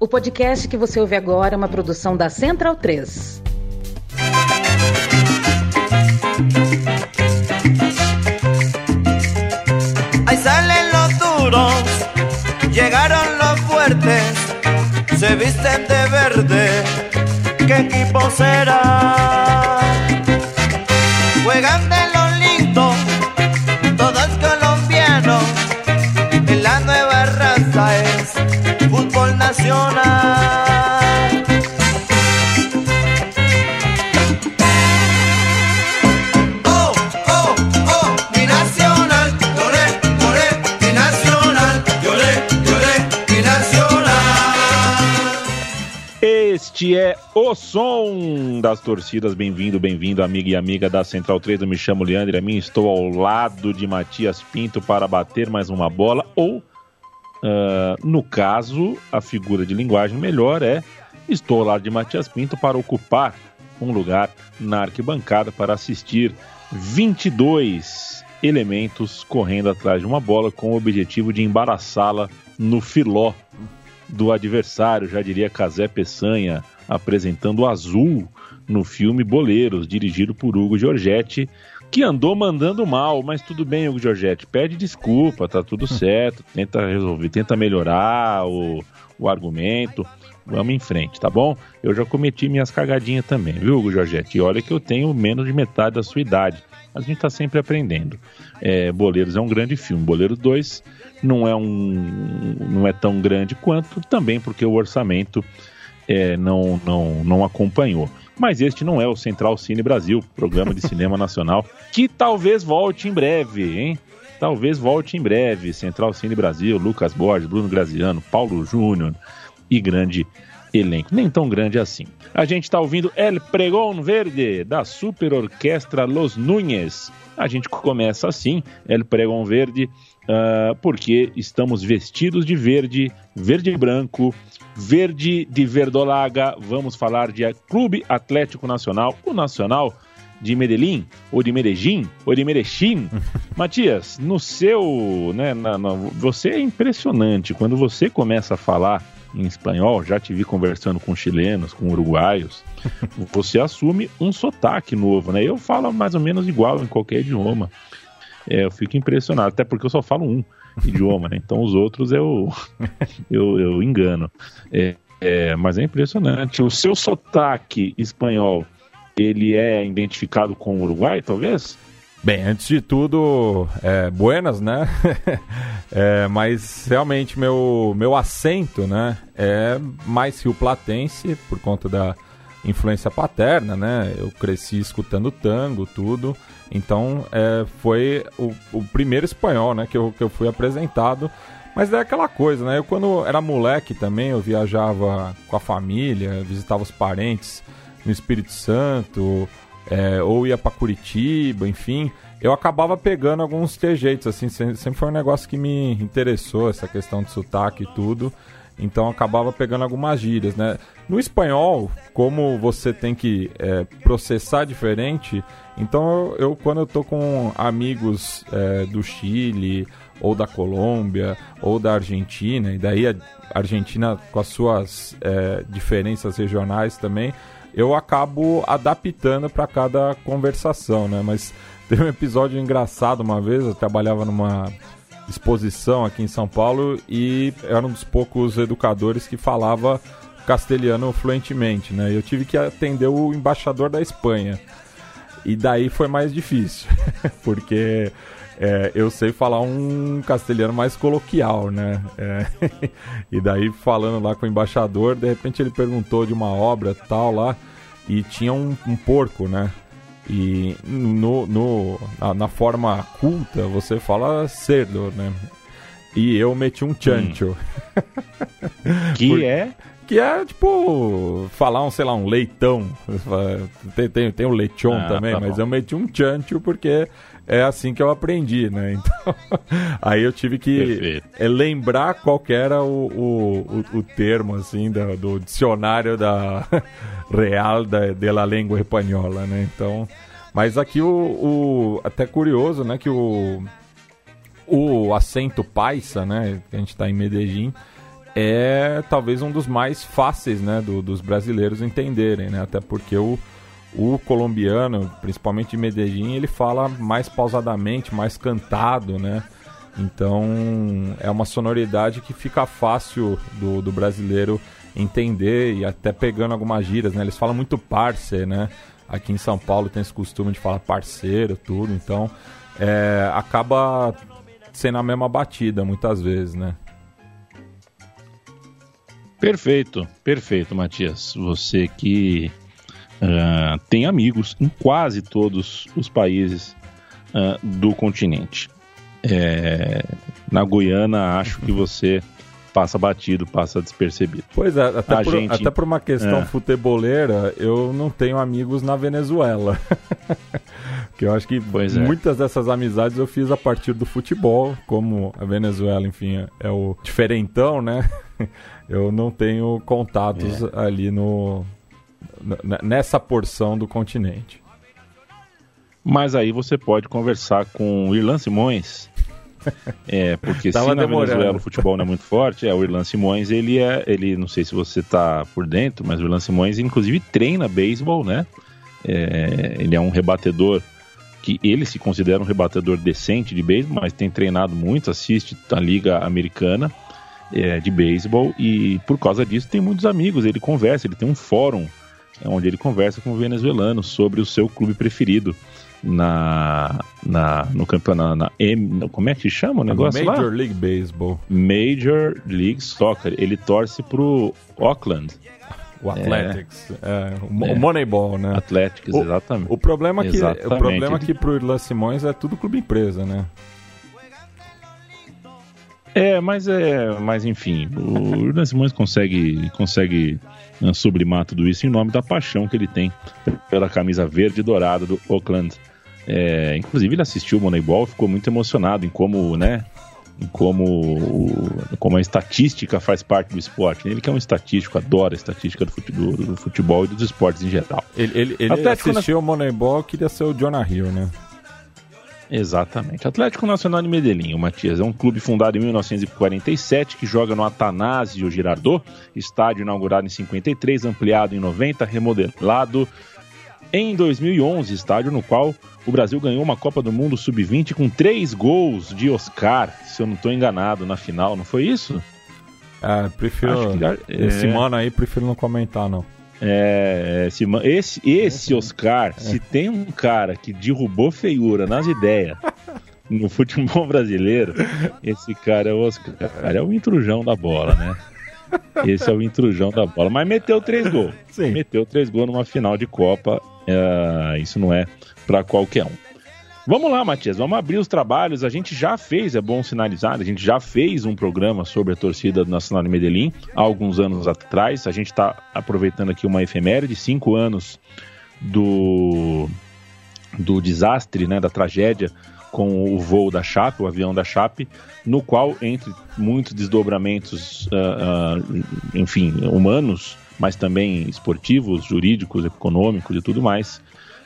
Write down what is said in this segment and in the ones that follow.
O podcast que você ouve agora é uma produção da Central 3. Ahí salen los duros, llegaron los fuertes, se visten de verde. ¿Qué equipo será? Juegan de o som das torcidas. Bem-vindo, bem-vindo, amiga e amiga da Central 3. Eu me chamo Leandro a mim estou ao lado de Matias Pinto para bater mais uma bola. Ou, ah, no caso, a figura de linguagem melhor é estou ao lado de Matias Pinto para ocupar um lugar na arquibancada para assistir 22 elementos correndo atrás de uma bola com o objetivo de embaraçá-la no filó do adversário, já diria Casé Peçanha, apresentando o azul no filme Boleiros, dirigido por Hugo Giorgetti, que andou mandando mal, mas tudo bem, Hugo Giorgetti, pede desculpa, tá tudo certo, tenta resolver, tenta melhorar o, o argumento, vamos em frente, tá bom? Eu já cometi minhas cagadinhas também, viu, Hugo Giorgetti? E olha que eu tenho menos de metade da sua idade, mas a gente tá sempre aprendendo. É, Boleiros é um grande filme, Boleiros 2 não é um não é tão grande quanto também porque o orçamento é, não, não, não acompanhou. Mas este não é o Central Cine Brasil, programa de cinema nacional, que talvez volte em breve, hein? Talvez volte em breve. Central Cine Brasil, Lucas Borges, Bruno Graziano, Paulo Júnior e grande elenco. Nem tão grande assim. A gente está ouvindo El Pregón Verde, da Super Orquestra Los Núñez. A gente começa assim, El Pregón Verde, ah, porque estamos vestidos de verde, verde e branco, verde de verdolaga. Vamos falar de Clube Atlético Nacional, o Nacional de Medellín, ou de Medellín, ou de Merechim. Matias, no seu, né, na- na- você é impressionante quando você começa a falar em espanhol, já te vi conversando com chilenos, com uruguaios, você assume um sotaque novo, né? Eu falo mais ou menos igual em qualquer idioma. É, eu fico impressionado, até porque eu só falo um idioma, né? Então os outros eu, eu, eu engano. É, é, mas é impressionante. O seu sotaque espanhol, ele é identificado com o Uruguai, talvez? Bem, antes de tudo, é, buenas, né? É, mas realmente meu, meu acento, né, é mais rio-platense por conta da influência paterna, né? Eu cresci escutando tango, tudo. Então, é, foi o, o primeiro espanhol, né, que eu, que eu fui apresentado. Mas é aquela coisa, né? Eu quando era moleque também, eu viajava com a família, visitava os parentes no Espírito Santo, é, ou ia pra Curitiba, enfim, eu acabava pegando alguns trejeitos, assim, se- sempre foi um negócio que me interessou, essa questão de sotaque e tudo, então acabava pegando algumas gírias, né? No espanhol, como você tem que é, processar diferente, então eu, quando eu tô com amigos é, do Chile, ou da Colômbia, ou da Argentina, e daí a Argentina com as suas é, diferenças regionais também, eu acabo adaptando para cada conversação, né? Mas teve um episódio engraçado uma vez, eu trabalhava numa exposição aqui em São Paulo e era um dos poucos educadores que falava castelhano fluentemente, né? Eu tive que atender o embaixador da Espanha. E daí foi mais difícil, porque é, eu sei falar um castelhano mais coloquial, né? É, e daí falando lá com o embaixador, de repente ele perguntou de uma obra tal lá e tinha um, um porco, né? E no, no, na, na forma culta você fala cerdo, né? E eu meti um chancho. Que Por- é Que é, tipo, falar um, sei lá, um leitão. Tem, tem, tem o lechon Ah, também, tá mas eu meti um chancho porque é assim que eu aprendi, né? Então, aí eu tive que é, lembrar qual era o, o, o, termo, assim, da- do dicionário da Real da, de la Língua Espanhola, né? Então, mas aqui o, o até curioso, né, que o o acento paisa, né, que a gente tá em Medellín, é talvez um dos mais fáceis né, do, dos brasileiros entenderem, né? Até porque o, o colombiano, principalmente de Medellín, ele fala mais pausadamente, mais cantado, né? Então é uma sonoridade que fica fácil do, do brasileiro entender e até pegando algumas gírias, né? Eles falam muito parce, né? Aqui em São Paulo tem esse costume de falar parceiro, tudo, então é, acaba sendo a mesma batida muitas vezes, né? Perfeito, perfeito, Matias. Você que uh, tem amigos em quase todos os países uh, do continente. É, na Guiana, acho que você passa batido, passa despercebido. Pois é, até, por, gente... até por, uma questão é. futeboleira, eu não tenho amigos na Venezuela. que eu acho que pois é. muitas é. dessas amizades eu fiz a partir do futebol, como a Venezuela, enfim, é o diferentão, né? Eu não tenho contatos é. ali no nessa porção do continente. Mas aí você pode conversar com o Irlan Simões, é, porque se na demorando. Venezuela o futebol não é muito forte, é, o Irlan Simões, ele é, ele, não sei se você tá por dentro, mas o Irlan Simões, inclusive, treina beisebol, né? É, ele é um rebatedor que ele se considera um rebatedor decente de beisebol, mas tem treinado muito, assiste a liga americana é, de beisebol e por causa disso tem muitos amigos, ele conversa, ele tem um fórum onde ele conversa com venezuelanos sobre o seu clube preferido na, na no campeonato na M, como é que chama o negócio Major lá? Major League Baseball. Major League Soccer. Ele torce pro Auckland. O Athletics, é, é, o, é. Moneyball, né? Athletics, exatamente. O, problema é que exatamente. o problema é que pro Irlan Simões é tudo clube empresa, né? É, mas é, mas enfim, o Irlan Simões consegue consegue né, sublimar tudo isso em nome da paixão que ele tem pela camisa verde e dourada do Auckland é, inclusive ele assistiu o Moneyball, ficou muito emocionado em como, né, em como, como a estatística faz parte do esporte. Ele que é um estatístico, adora a estatística do futebol, do futebol e dos esportes em geral. Ele, ele, ele assistiu o Moneyball, queria ser o Jonah Hill, né? Exatamente. Atlético Nacional de Medellín, o Matias, é um clube fundado em 1947 que joga no Atanásio Girardot, estádio inaugurado em 53, ampliado em 90, remodelado em 2011, estádio no qual o Brasil ganhou uma Copa do Mundo Sub-20 com três gols de Oscar, se eu não estou enganado, na final, não foi isso? Ah, prefiro. Que, esse é... mano aí, prefiro não comentar, não. É, esse, esse, esse Oscar, é. se tem um cara que derrubou feiura nas ideias no futebol brasileiro, esse cara é o Oscar. Cara, é o intrujão da bola, né? Esse é o intrujão da bola. Mas meteu três gols. Sim. Meteu três gols numa final de Copa. É, isso não é para qualquer um. Vamos lá, Matias, vamos abrir os trabalhos. A gente já fez, é bom sinalizar, a gente já fez um programa sobre a torcida do Nacional de Medellín há alguns anos atrás. A gente está aproveitando aqui uma efeméride, cinco anos do, do desastre, né, da tragédia com o voo da Chape, o avião da Chape, no qual, entre muitos desdobramentos, uh, uh, enfim, humanos, mas também esportivos, jurídicos, econômicos e tudo mais,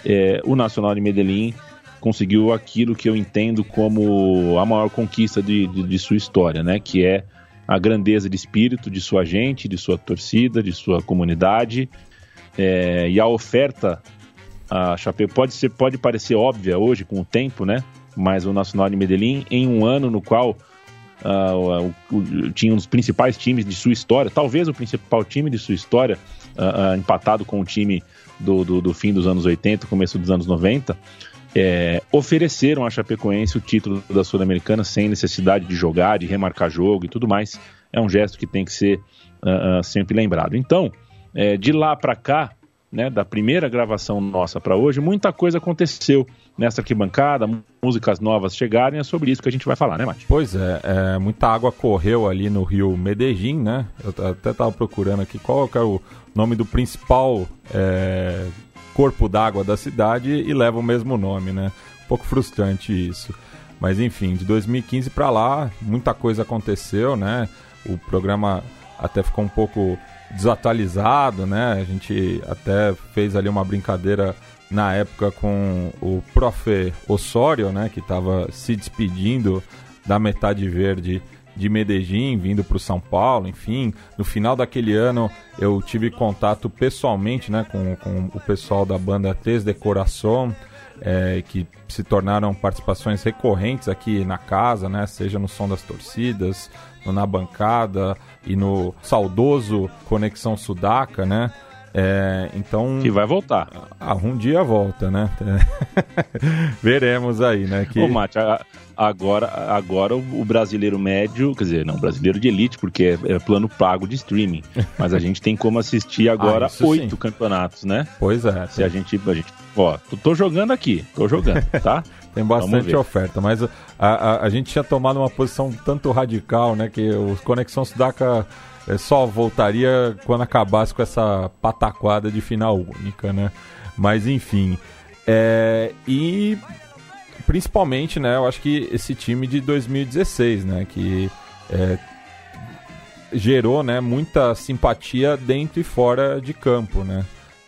é, o Nacional de Medellín conseguiu aquilo que eu entendo como a maior conquista de, de, de, sua história, né? Que é a grandeza de espírito de sua gente, de sua torcida, de sua comunidade é, e a oferta a Chape pode ser pode parecer óbvia hoje com o tempo, né? Mas o Nacional de Medellín em um ano no qual uh, o, o, tinha um dos principais times de sua história, talvez o principal time de sua história, uh, uh, empatado com o time do, do, do, fim dos anos 80, começo dos anos 90, é, ofereceram a Chapecoense o título da Sul-Americana sem necessidade de jogar, de remarcar jogo e tudo mais. É um gesto que tem que ser sempre lembrado. Então, é, de lá para cá, né, da primeira gravação nossa para hoje, muita coisa aconteceu nessa arquibancada, músicas novas chegaram e é sobre isso que a gente vai falar, né, Mate? Pois é, é muita água correu ali no rio Medellín, né? Eu até estava procurando aqui qual é o nome do principal é, corpo d'água da cidade e leva o mesmo nome, né? Um pouco frustrante isso. Mas enfim, de 2015 para lá, muita coisa aconteceu, né? O programa até ficou um pouco desatualizado, né? A gente até fez ali uma brincadeira na época com o prof. Osório, né? Que estava se despedindo da metade verde de Medellín vindo para o São Paulo, enfim. No final daquele ano eu tive contato pessoalmente né, com, com o pessoal da banda Tes de Coração, é, que se tornaram participações recorrentes aqui na casa, né, seja no Som das Torcidas, no Na Bancada e no saudoso Conexão Sudaca, né? É, então. Que vai voltar. Ah, um dia volta, né? Veremos aí, né? Que... Ô, Mate, agora, agora o brasileiro médio, quer dizer, não, brasileiro de elite, porque é, é plano pago de streaming. Mas a gente tem como assistir agora ah, oito campeonatos, né? Pois é. Se a gente, a gente. Ó, tô jogando aqui, tô jogando, tá? tem bastante oferta, mas a, a, a, gente tinha tomado uma posição tanto radical, né? Que o Conexão Sudaca é, só voltaria quando acabasse com essa pataquada de final única, né? Mas enfim. É, e principalmente, né, eu acho que esse time de 2016, né, que é, gerou, né, muita simpatia dentro e fora de campo, né,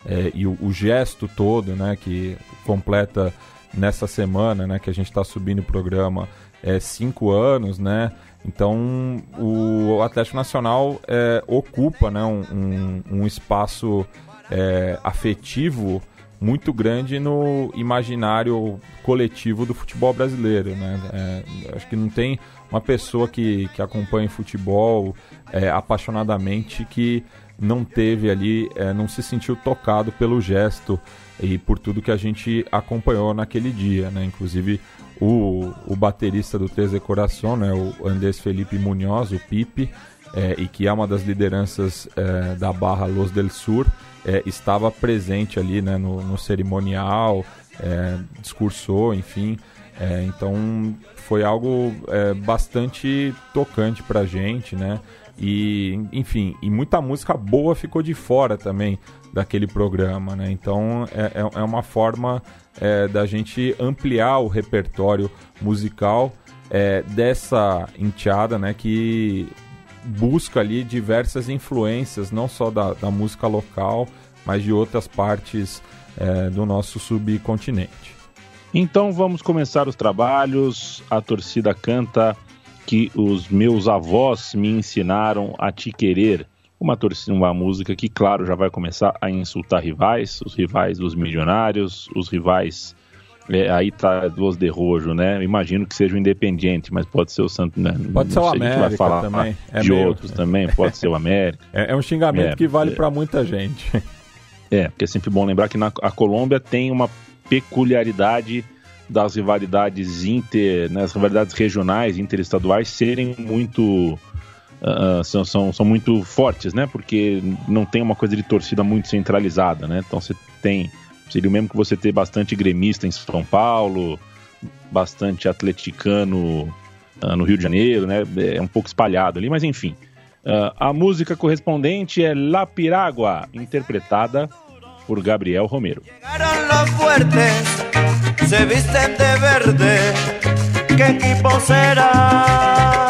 é, e o, o, gesto todo, né, que completa nessa semana, né, que a gente está subindo o programa, é cinco anos, né, então, o Atlético Nacional é, ocupa né, um, um, espaço é, afetivo muito grande no imaginário coletivo do futebol brasileiro. Né? É, acho que não tem uma pessoa que, que acompanha futebol é, apaixonadamente que não teve ali, é, não se sentiu tocado pelo gesto e por tudo que a gente acompanhou naquele dia. Né? Inclusive o, o baterista do Três de Coração, né, o Andrés Felipe Munhoz, o Pipe, é, e que é uma das lideranças é, da barra Los del Sur, é, estava presente ali né, no, no cerimonial, é, discursou, enfim. É, então foi algo é, bastante tocante pra gente, né? E, enfim, e muita música boa ficou de fora também daquele programa, né? Então é uma forma é, da gente ampliar o repertório musical é, dessa enteada, né? Que busca ali diversas influências, não só da, da música local, mas de outras partes é, do nosso subcontinente. Então vamos começar os trabalhos. A torcida canta que os meus avós me ensinaram a te querer. Uma torcida, uma música que, claro, já vai começar a insultar rivais, os rivais dos milionários, os rivais. É, aí tá dos de rojo, né? Imagino que seja o Independiente, mas pode ser o Santo. Né? Pode ser o América vai falar também. É de meio... outros também, pode ser o América. É, é um xingamento é, que vale é. para muita gente. É, porque é sempre bom lembrar que na, a Colômbia tem uma peculiaridade das rivalidades inter, né, as rivalidades regionais, interestaduais serem muito uh, são, são, são muito fortes, né? Porque não tem uma coisa de torcida muito centralizada, né? Então você tem seria o mesmo que você ter bastante gremista em São Paulo, bastante atleticano uh, no Rio de Janeiro, né? É um pouco espalhado ali, mas enfim. Uh, a música correspondente é La Piragua, interpretada por Gabriel Romero. se visten de verde, ¿qué equipo será?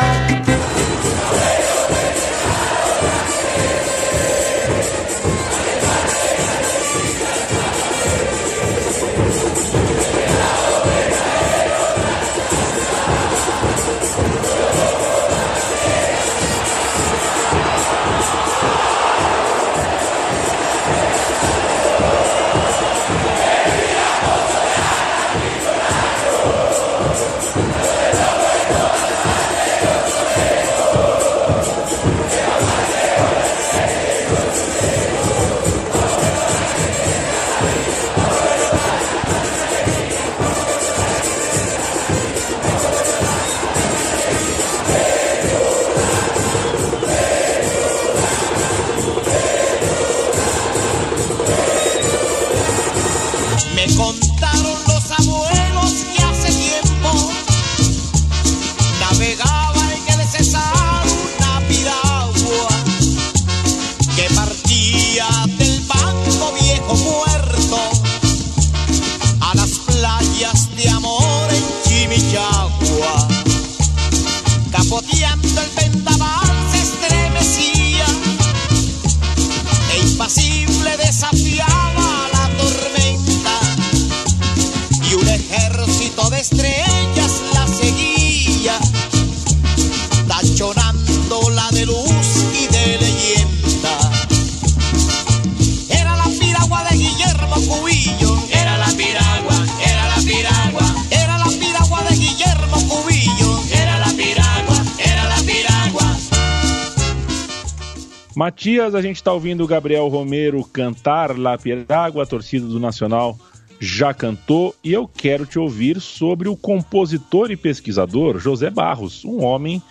A gente está ouvindo o Gabriel Romero cantar La Piragua, a torcida do Nacional já cantou, e eu quero te ouvir sobre o compositor e pesquisador José Barros, um homem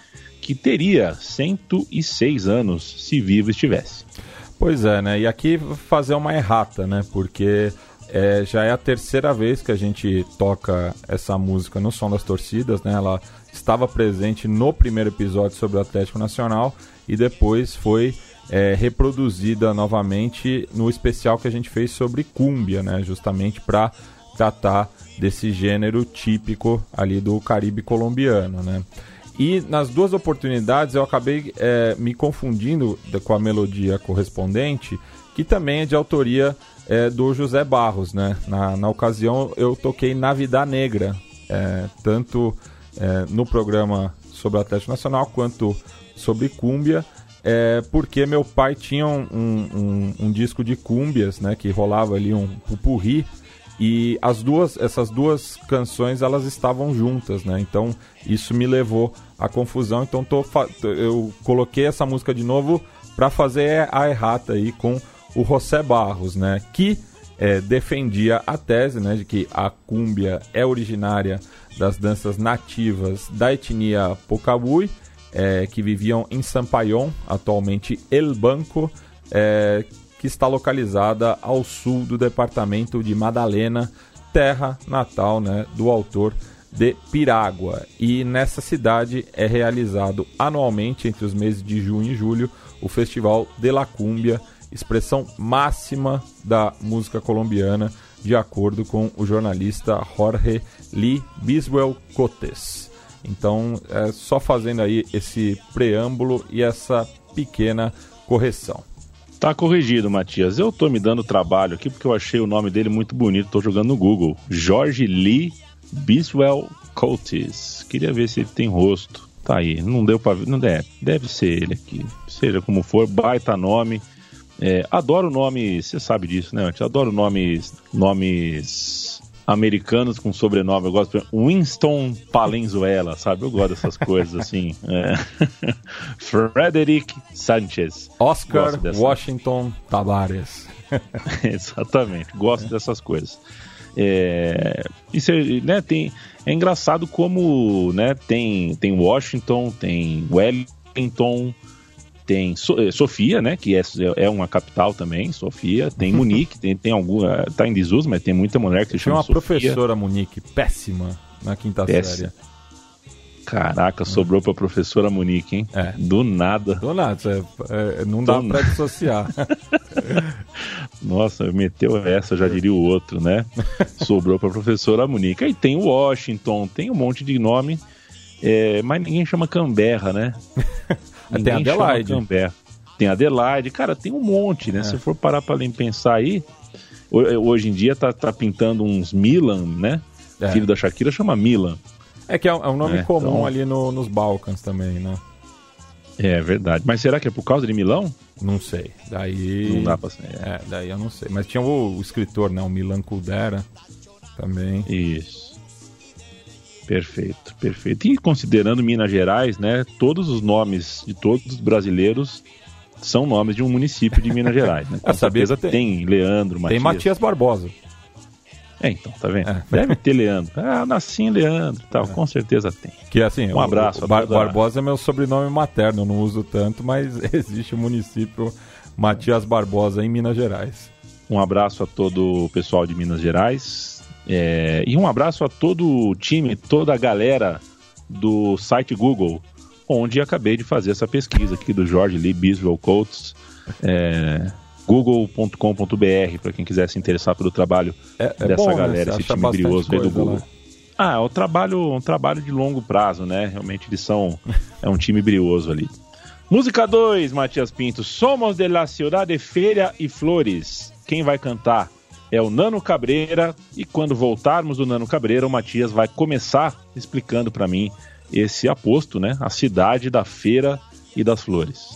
que teria 106 anos se vivo estivesse. Pois é, né? E aqui fazer uma errata, né? Porque é, já é a terceira vez que a gente toca essa música no Som das Torcidas, né? Ela estava presente no primeiro episódio sobre o Atlético Nacional e depois foi é, reproduzida novamente no especial que a gente fez sobre cúmbia, né? Justamente para tratar desse gênero típico ali do Caribe colombiano, né? E nas duas oportunidades eu acabei é, me confundindo com a melodia correspondente, que também é de autoria é, do José Barros, né? Na, na ocasião eu toquei Navidad Negra, é, tanto é, no programa sobre o Atlético Nacional quanto sobre Cúmbia, é, porque meu pai tinha um, um, um, disco de cúmbias, né? Que rolava ali um pupurri, e as duas, essas duas canções elas estavam juntas, né? Então isso me levou à confusão. Então tô, eu coloquei essa música de novo para fazer a errata aí com o José Barros, né? Que é, defendia a tese né, de que a cúmbia é originária das danças nativas da etnia Pocabui, é, que viviam em Sampayon, atualmente El Banco, é, que está localizada ao sul do departamento de Madalena, terra natal né, do autor de Piragua. E nessa cidade é realizado anualmente, entre os meses de junho e julho, o Festival de la Cumbia, expressão máxima da música colombiana, de acordo com o jornalista Jorge Lee Biswell Cotes. Então, é só fazendo aí esse preâmbulo e essa pequena correção. Tá corrigido, Matias. Eu tô me dando trabalho aqui porque eu achei o nome dele muito bonito. Tô jogando no Google. Jorge Lee Biswell Coates. Queria ver se ele tem rosto. Tá aí. Não deu para ver. Não deve. Deve ser ele aqui. Seja como for, baita nome. É, adoro nomes, você sabe disso, né? Adoro nomes, nomes americanos com sobrenome. Eu gosto de Winston Palenzuela, sabe? Eu gosto dessas coisas assim. É. Frederick Sanchez. Oscar Washington Tavares. Exatamente, gosto dessas coisas. É, isso né, tem, é engraçado como né, tem, tem Washington, tem Wellington, tem eh, Sofia, né, que é, é uma capital também, Sofia, tem Munique, tem, tem alguma, tá em desuso, mas tem muita mulher que se chama Sofia. Tem uma professora Munique, péssima, na quinta péssima. série. Caraca, sobrou pra professora Monique, hein? É. Do nada. Do nada, é, é, não dá Do pra dissociar. Nossa, meteu essa, já diria o outro, né? Sobrou pra professora Monique. Aí tem Washington, tem um monte de nome, é, mas ninguém chama Canberra, né? Ninguém tem Adelaide. Canberra. Tem Adelaide, cara, tem um monte, né? É. Se for parar pra pensar aí, hoje em dia tá, tá pintando uns Milan, né? É. Filho da Shakira chama Milan. É que é um, é um nome é, comum então... ali no, nos Balcãs também, né? É verdade. Mas será que é por causa de Milão? Não sei. Daí. Não dá pra ser. É, daí eu não sei. Mas tinha o, o escritor, né? O Milan Kundera também. Isso. Perfeito, perfeito. E considerando Minas Gerais, né? Todos os nomes de todos os brasileiros são nomes de um município de Minas Gerais. Né? Com certeza tem, tem Leandro, Matias. Tem Matias Barbosa. É, então, tá vendo? É. Deve ter Leandro. Ah, nasci em Leandro tal, é. com certeza tem. Que assim, um abraço. O, Bar toda... Barbosa é meu sobrenome materno, eu não uso tanto, mas existe o município Matias Barbosa em Minas Gerais. Um abraço a todo o pessoal de Minas Gerais. É... E um abraço a todo o time, toda a galera do site Google, onde acabei de fazer essa pesquisa aqui do Jorge Lee Biswell Coates. É, google.com.br para quem quiser se interessar pelo trabalho é, é dessa bom, né? galera, né? esse time brioso aí do Google. Lá. Ah, é um trabalho, um trabalho de longo prazo, né? Realmente eles são é um time brioso ali. Música 2, Matias Pinto. Somos de la ciudad de Feira e Flores. Quem vai cantar é o Nano Cabreira e quando voltarmos do Nano Cabreira, o Matias vai começar explicando para mim esse aposto, né? A cidade da feira e das flores.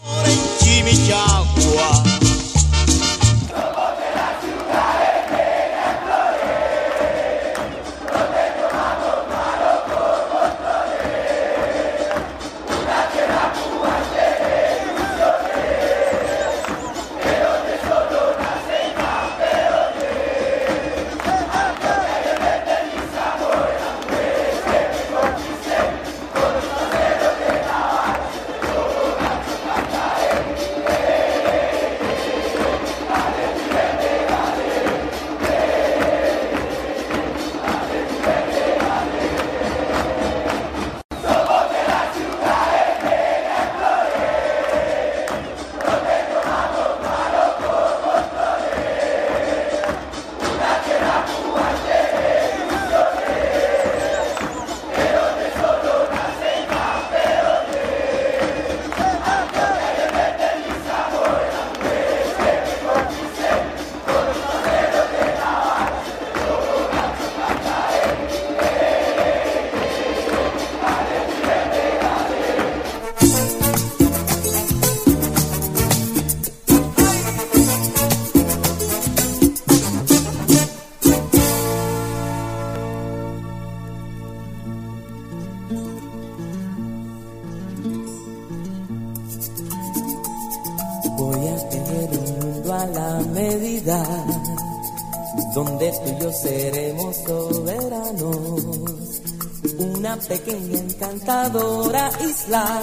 Pequeña encantadora isla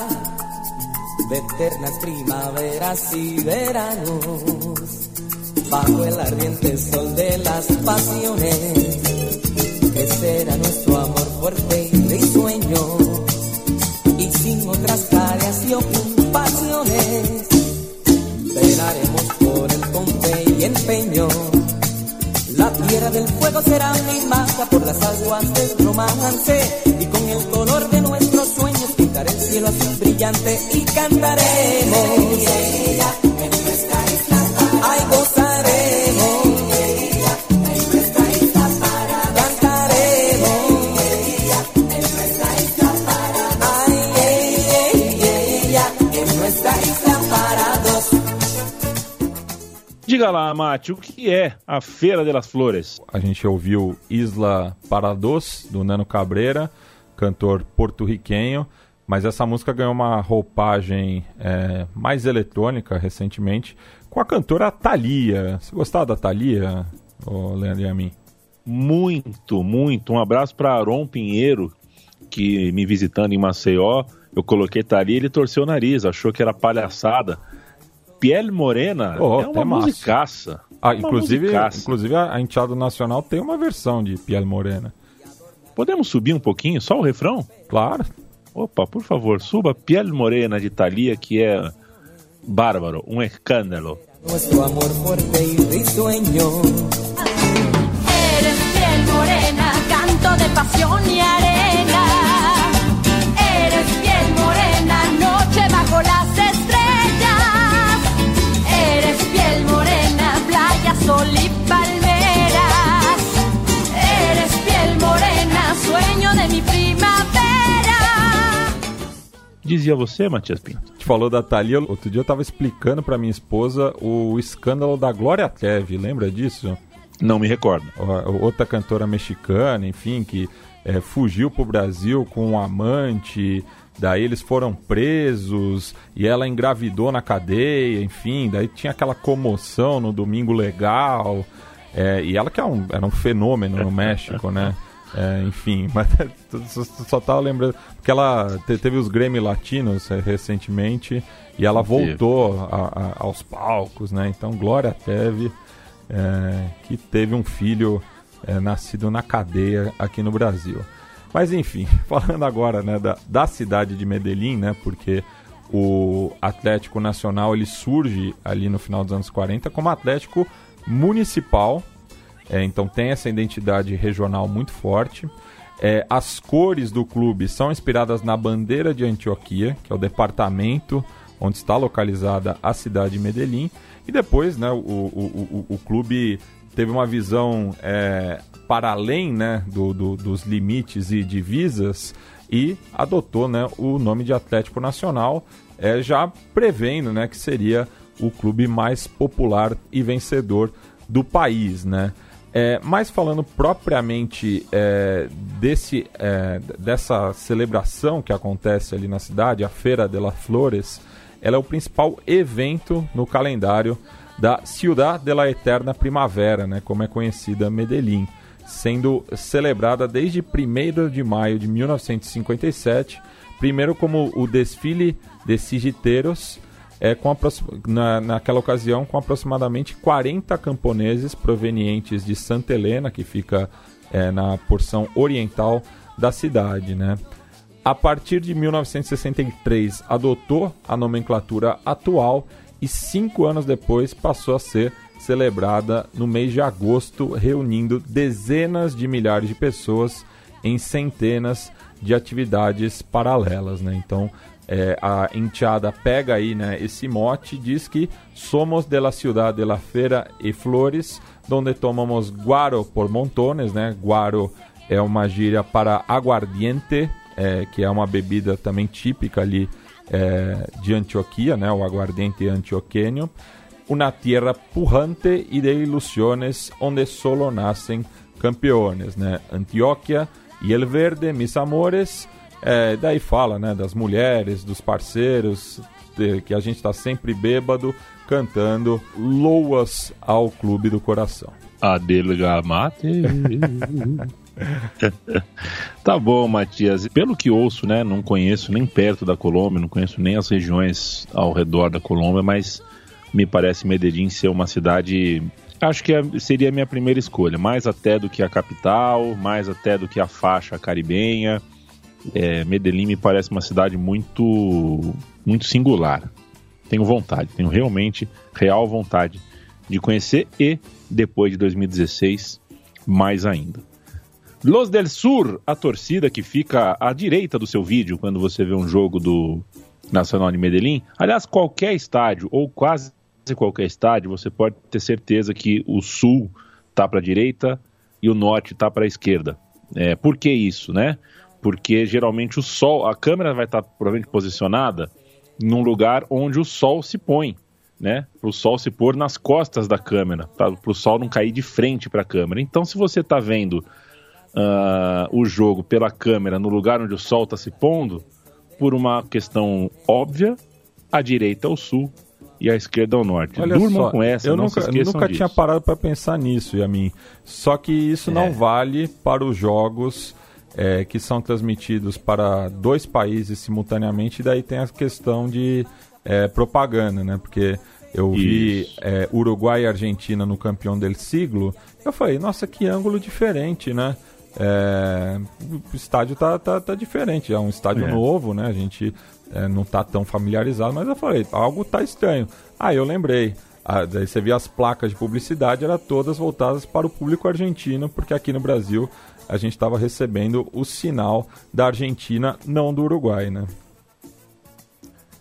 de eternas primaveras y veranos, bajo el ardiente sol de las pasiones, brillante y cantaremos. Ay, gozaremos. Diga lá, Mate, o que é a Feira de las Flores? A gente ouviu Isla Parados, do Nano Cabreira, cantor porto-riquenho, mas essa música ganhou uma roupagem é, mais eletrônica recentemente com a cantora Thalia. Você gostava da Thalia, ô Leandro e a mim? Muito, muito. Um abraço para Aron Pinheiro, que me visitando em Maceió, eu coloquei Thalia, ele torceu o nariz, achou que era palhaçada. Piel Morena Oh, é uma musicaça. Ah, Uma inclusive, musicaça. inclusive a, a Enteado Nacional tem uma versão de Piel Morena. Podemos subir um pouquinho, só o refrão? Claro. Opa, por favor, suba Piel Morena de Thalia, que é bárbaro, um escândalo. Nuestro amor fuerte y risueño. Eres piel morena, canto de pasión y arena. Eres piel morena, noche bajo las estrellas. Eres piel morena, playa, sol y. Dizia você, Matias Pinto? Gente falou da Thalia, outro dia eu tava explicando pra minha esposa o escândalo da Glória Trevi, lembra disso? Não me recordo. Outra cantora mexicana, enfim, que é, fugiu pro Brasil com um amante, daí eles foram presos e ela engravidou na cadeia, enfim, daí tinha aquela comoção no Domingo Legal, é, e ela que é um- era um fenômeno no México, né? É, enfim, mas só, tava lembrando, porque ela te- teve os Grammy Latinos é, recentemente e ela voltou a- a- aos palcos, né? Então, Glória teve é, que teve um filho é, nascido na cadeia aqui no Brasil. Mas enfim, falando agora né, da, da cidade de Medellín, né, porque o Atlético Nacional ele surge ali no final dos anos 40 como Atlético Municipal, é, então tem essa identidade regional muito forte. É, as cores do clube são inspiradas na bandeira de Antioquia, que é o departamento onde está localizada a cidade de Medellín. E depois, né, o, o, o, o clube teve uma visão é, para além né, do, do- dos limites e divisas e adotou né, o nome de Atlético Nacional, é, já prevendo né, que seria o clube mais popular e vencedor do país. Né? É, mas falando propriamente é, desse, é, dessa celebração que acontece ali na cidade, a Feira de las Flores, ela é o principal evento no calendário da Ciudad de la Eterna Primavera, né, como é conhecida Medellín, sendo celebrada desde 1 de maio de 1957, primeiro como o desfile de Sigiteiros, é, com na, naquela ocasião com aproximadamente 40 camponeses provenientes de Santa Helena, que fica é, na porção oriental da cidade. Né? A partir de 1963, adotou a nomenclatura atual e cinco anos depois passou a ser celebrada no mês de agosto, reunindo dezenas de milhares de pessoas em centenas de atividades paralelas. Né? Então, é, a enteada pega aí né, esse mote, diz que somos de la ciudad de la feira e flores, donde tomamos guaro por montones, né? Guaro é uma gíria para aguardiente, é, que é uma bebida também típica ali é, de Antioquia, né? O aguardiente antioqueño. Una tierra pujante y de ilusiones, onde solo nacen campeones, né? Antioquia e el verde, mis amores. É, daí fala, né, das mulheres, dos parceiros, de- que a gente está sempre bêbado, cantando Loas ao Clube do Coração. Adelgamate. tá bom, Matias. Pelo que ouço, né? Não conheço nem perto da Colômbia, não conheço nem as regiões ao redor da Colômbia, mas me parece Medellín ser uma cidade. Acho que é- seria a minha primeira escolha, mais até do que a capital, mais até do que a faixa caribenha. É, Medellín me parece uma cidade muito, muito singular. Tenho vontade, tenho realmente real vontade de conhecer e depois de 2016 mais ainda. Los del Sur, a torcida que fica à direita do seu vídeo quando você vê um jogo do Nacional de Medellín. Aliás, qualquer estádio, ou quase qualquer estádio, você pode ter certeza que o sul tá para a direita e o norte tá para a esquerda. É, por que isso, né? Porque geralmente o sol, a câmera vai estar provavelmente posicionada num lugar onde o sol se põe, né? Para o sol se pôr nas costas da câmera, para o sol não cair de frente para a câmera. Então, se você está vendo ah, o jogo pela câmera no lugar onde o sol está se pondo, por uma questão óbvia, a direita é o sul e a esquerda é o norte. Olha Durmam só, com essa, eu não nunca, nunca tinha parado para pensar nisso, Yamin. Só que isso É. não vale para os jogos é, que são transmitidos para dois países simultaneamente, e daí tem a questão de é, propaganda, né? Porque eu vi é, Uruguai e Argentina no campeão del siglo, eu falei, nossa, que ângulo diferente, né? É, o estádio tá, tá, tá diferente, é um estádio É. novo, né? A gente é, não tá tão familiarizado, mas eu falei, algo tá estranho. Aí eu lembrei, ah, daí você via as placas de publicidade, eram todas voltadas para o público argentino, porque aqui no Brasil a gente estava recebendo o sinal da Argentina, não do Uruguai, né?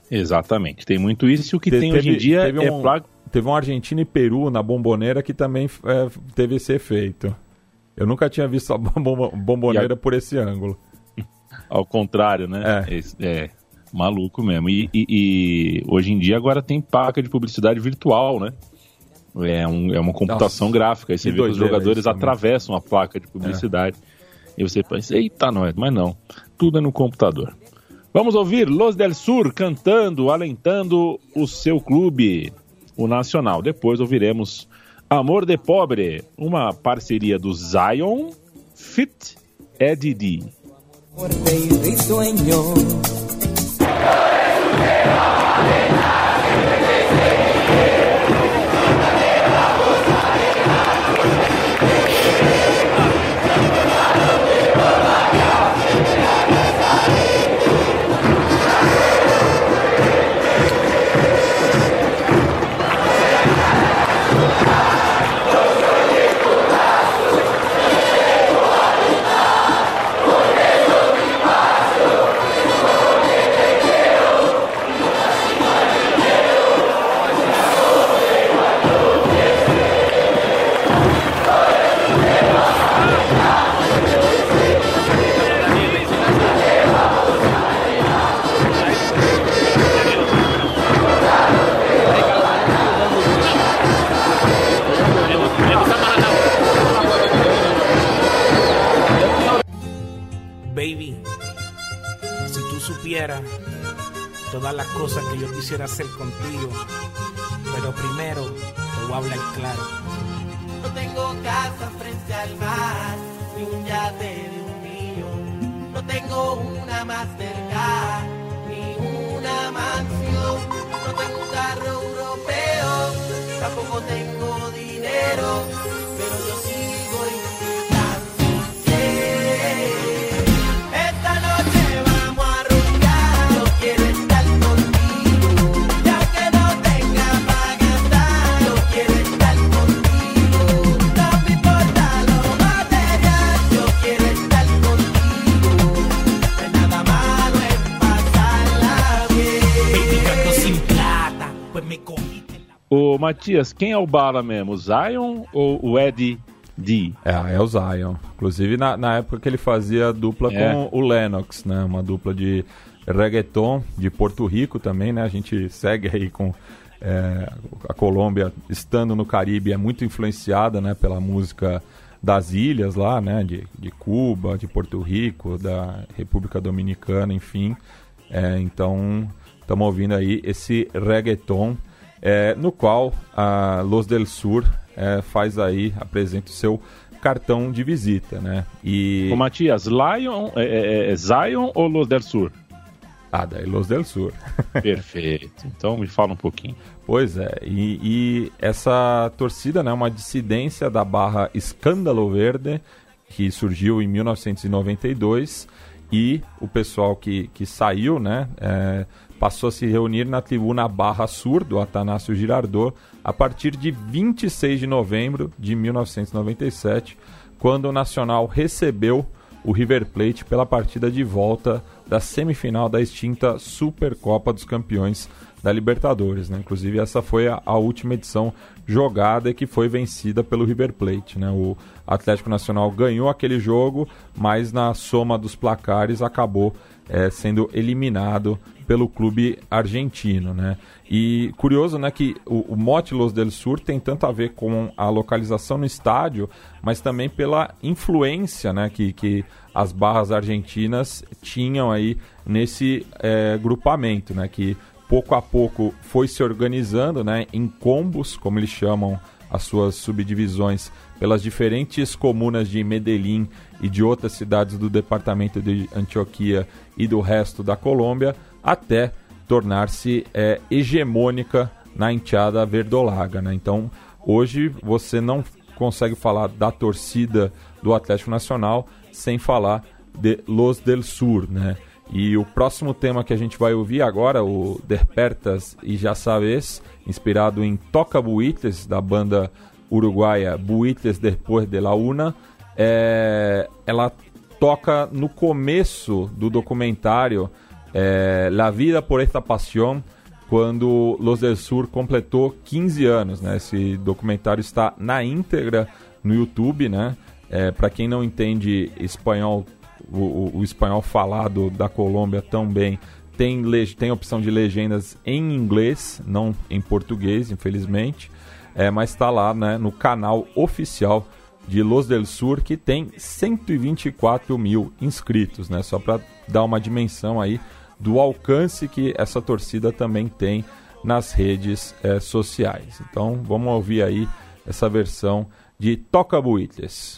Exatamente, tem muito isso. E o que Te- tem hoje em dia teve é um, placa. Teve um Argentina e Peru na bomboneira que também é, teve esse efeito. Eu nunca tinha visto a bombo- bomboneira a- por esse ângulo. Ao contrário, né? É. É, maluco mesmo. E, e- e hoje em dia agora tem placa de publicidade virtual, né? É, um- é uma computação Nossa, gráfica. Aí você que vê que os jogadores atravessam a placa de publicidade. E você pensa, eita, não é, mas não. Tudo é no computador. Vamos ouvir Los del Sur cantando, alentando o seu clube, o Nacional. Depois ouviremos Amor de Pobre, uma parceria do Zion Fit Eddie. fuerte y todas las cosas que yo quisiera hacer contigo, pero primero te voy a hablar claro. No tengo casa frente al mar, ni un yate de un millón. No tengo una Mastercard, ni una mansión. No tengo un carro europeo, tampoco tengo dinero, Ô, Matias, quem é o Bala mesmo? O Zion ou o Eddie D? É, é o Zion. Inclusive na, na época que ele fazia dupla É. com o Lennox, né? Uma dupla de reggaeton de Porto Rico também, né? A gente segue aí com é, a Colômbia estando no Caribe é muito influenciada, né? Pela música das ilhas lá, né? De, de Cuba, de Porto Rico, da República Dominicana, enfim. É, então estamos ouvindo aí esse reggaeton é, no qual a Los del Sur é, faz aí, apresenta o seu cartão de visita, né? E... Ô, Matias, Lion, é, é, é, Zion ou Los del Sur? Ah, daí Los del Sur. Perfeito. Então me fala um pouquinho. Pois é, e, e essa torcida é né, uma dissidência da barra Escândalo Verde, que surgiu em 1992, e o pessoal que, que saiu, né, é, passou a se reunir na tribuna Barra Sur do Atanásio Girardot a partir de 26 de novembro de 1997, quando o Nacional recebeu o River Plate pela partida de volta da semifinal da extinta Supercopa dos Campeões da Libertadores. Né? Inclusive, essa foi a, a, última edição jogada e que foi vencida pelo River Plate. Né? O Atlético Nacional ganhou aquele jogo, mas na soma dos placares acabou é, sendo eliminado pelo clube argentino, né? E curioso, né, que o, o Mote Los del Sur tem tanto a ver com a localização no estádio, mas também pela influência, né, que, que as barras argentinas tinham aí nesse é, grupamento, né, que pouco a pouco foi se organizando, né, em combos, como eles chamam as suas subdivisões pelas diferentes comunas de Medellín e de outras cidades do departamento de Antioquia e do resto da Colômbia, até tornar-se é, hegemônica na enteada verdolaga. Né? Então, hoje você não consegue falar da torcida do Atlético Nacional sem falar de Los del Sur, né? E o próximo tema que a gente vai ouvir agora, o Despertas e Já Sabes, inspirado em Toca Buitres, da banda uruguaia Buitres Depois de la Una, é... ela toca no começo do documentário é, La Vida por Esta Pasión, quando Los del Sur completou 15 anos. Né? Esse documentário está na íntegra no YouTube. Né? É, Para quem não entende espanhol, o, o, espanhol falado da Colômbia também tem, tem opção de legendas em inglês, não em português, infelizmente. É, mas está lá né, no canal oficial de Los del Sur, que tem 124 mil inscritos, né? Só para dar uma dimensão aí do alcance que essa torcida também tem nas redes é, sociais. Então vamos ouvir aí essa versão de Toca Buitres.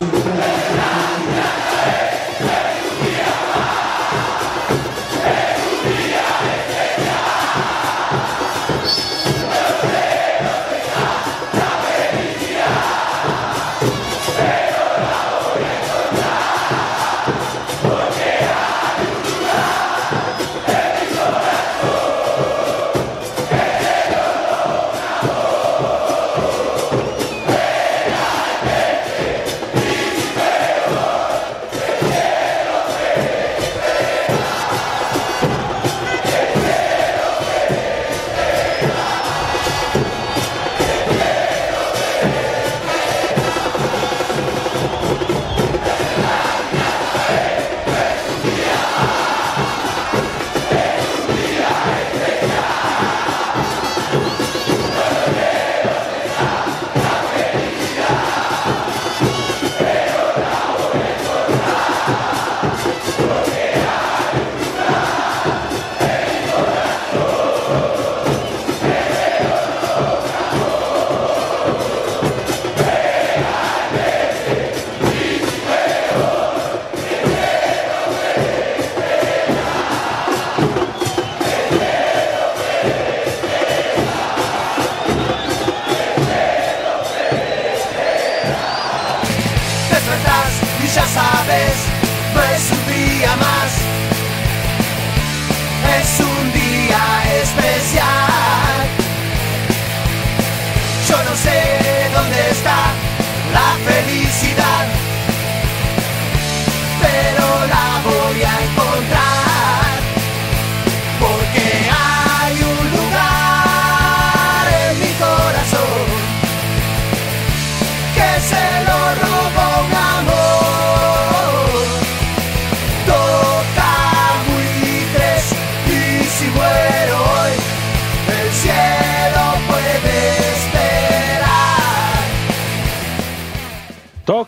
ya sabes, no es un día más, es un